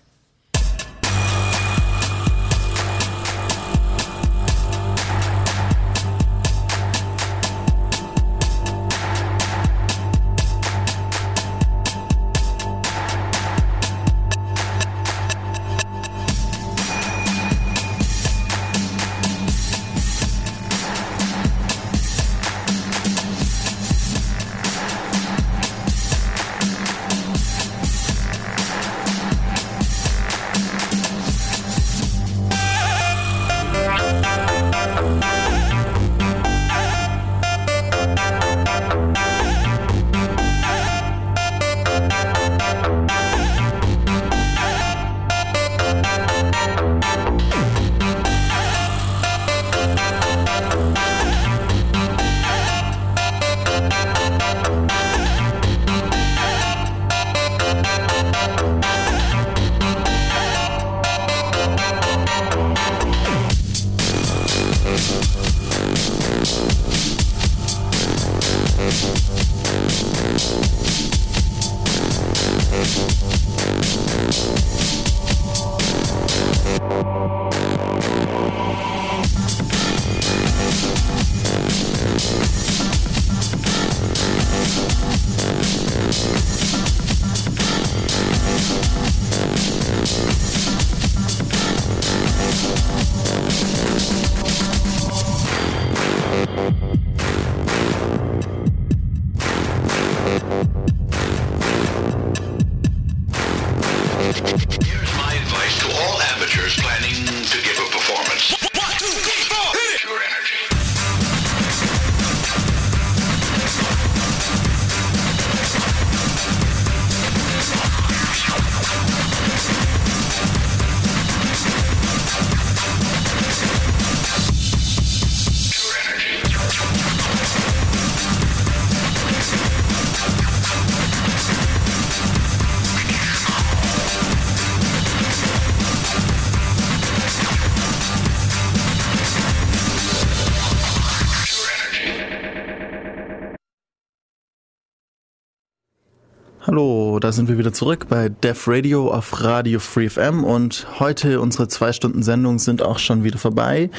S1: da sind wir wieder zurück bei Def Radio auf Radio Free FM und heute unsere zwei Stunden Sendung sind auch schon wieder vorbei.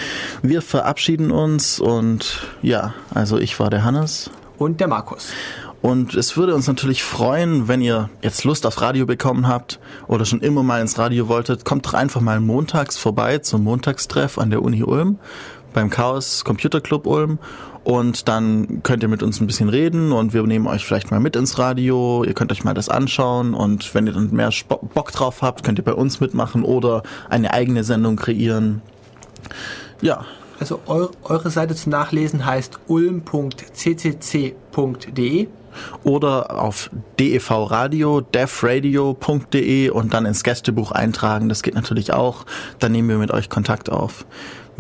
S1: Wir verabschieden uns und ja, also ich war der Hannes
S2: Und der Markus.
S1: und es würde uns natürlich freuen, wenn ihr jetzt Lust auf Radio bekommen habt oder schon immer mal ins Radio wolltet, kommt doch einfach mal montags vorbei zum Montagstreff an der Uni Ulm beim Chaos Computer Club Ulm und dann könnt ihr mit uns ein bisschen reden und wir nehmen euch vielleicht mal mit ins Radio. Ihr könnt euch mal das anschauen und wenn ihr dann mehr Bock drauf habt, könnt ihr bei uns mitmachen oder eine eigene Sendung kreieren. Ja,
S2: Also eu eure Seite zum Nachlesen heißt ulm.ccc.de.
S1: oder auf DEV Radio, devradio.de und dann ins Gästebuch eintragen. Das geht natürlich auch. Dann nehmen wir mit euch Kontakt auf.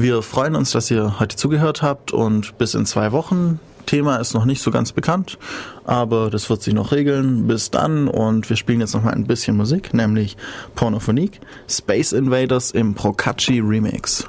S1: Wir freuen uns, dass ihr heute zugehört habt und bis in zwei Wochen. Thema ist noch nicht so ganz bekannt, aber das wird sich noch regeln. Bis dann und wir spielen jetzt noch mal ein bisschen Musik, nämlich Pornophonique, Space Invaders im Procacci Remix.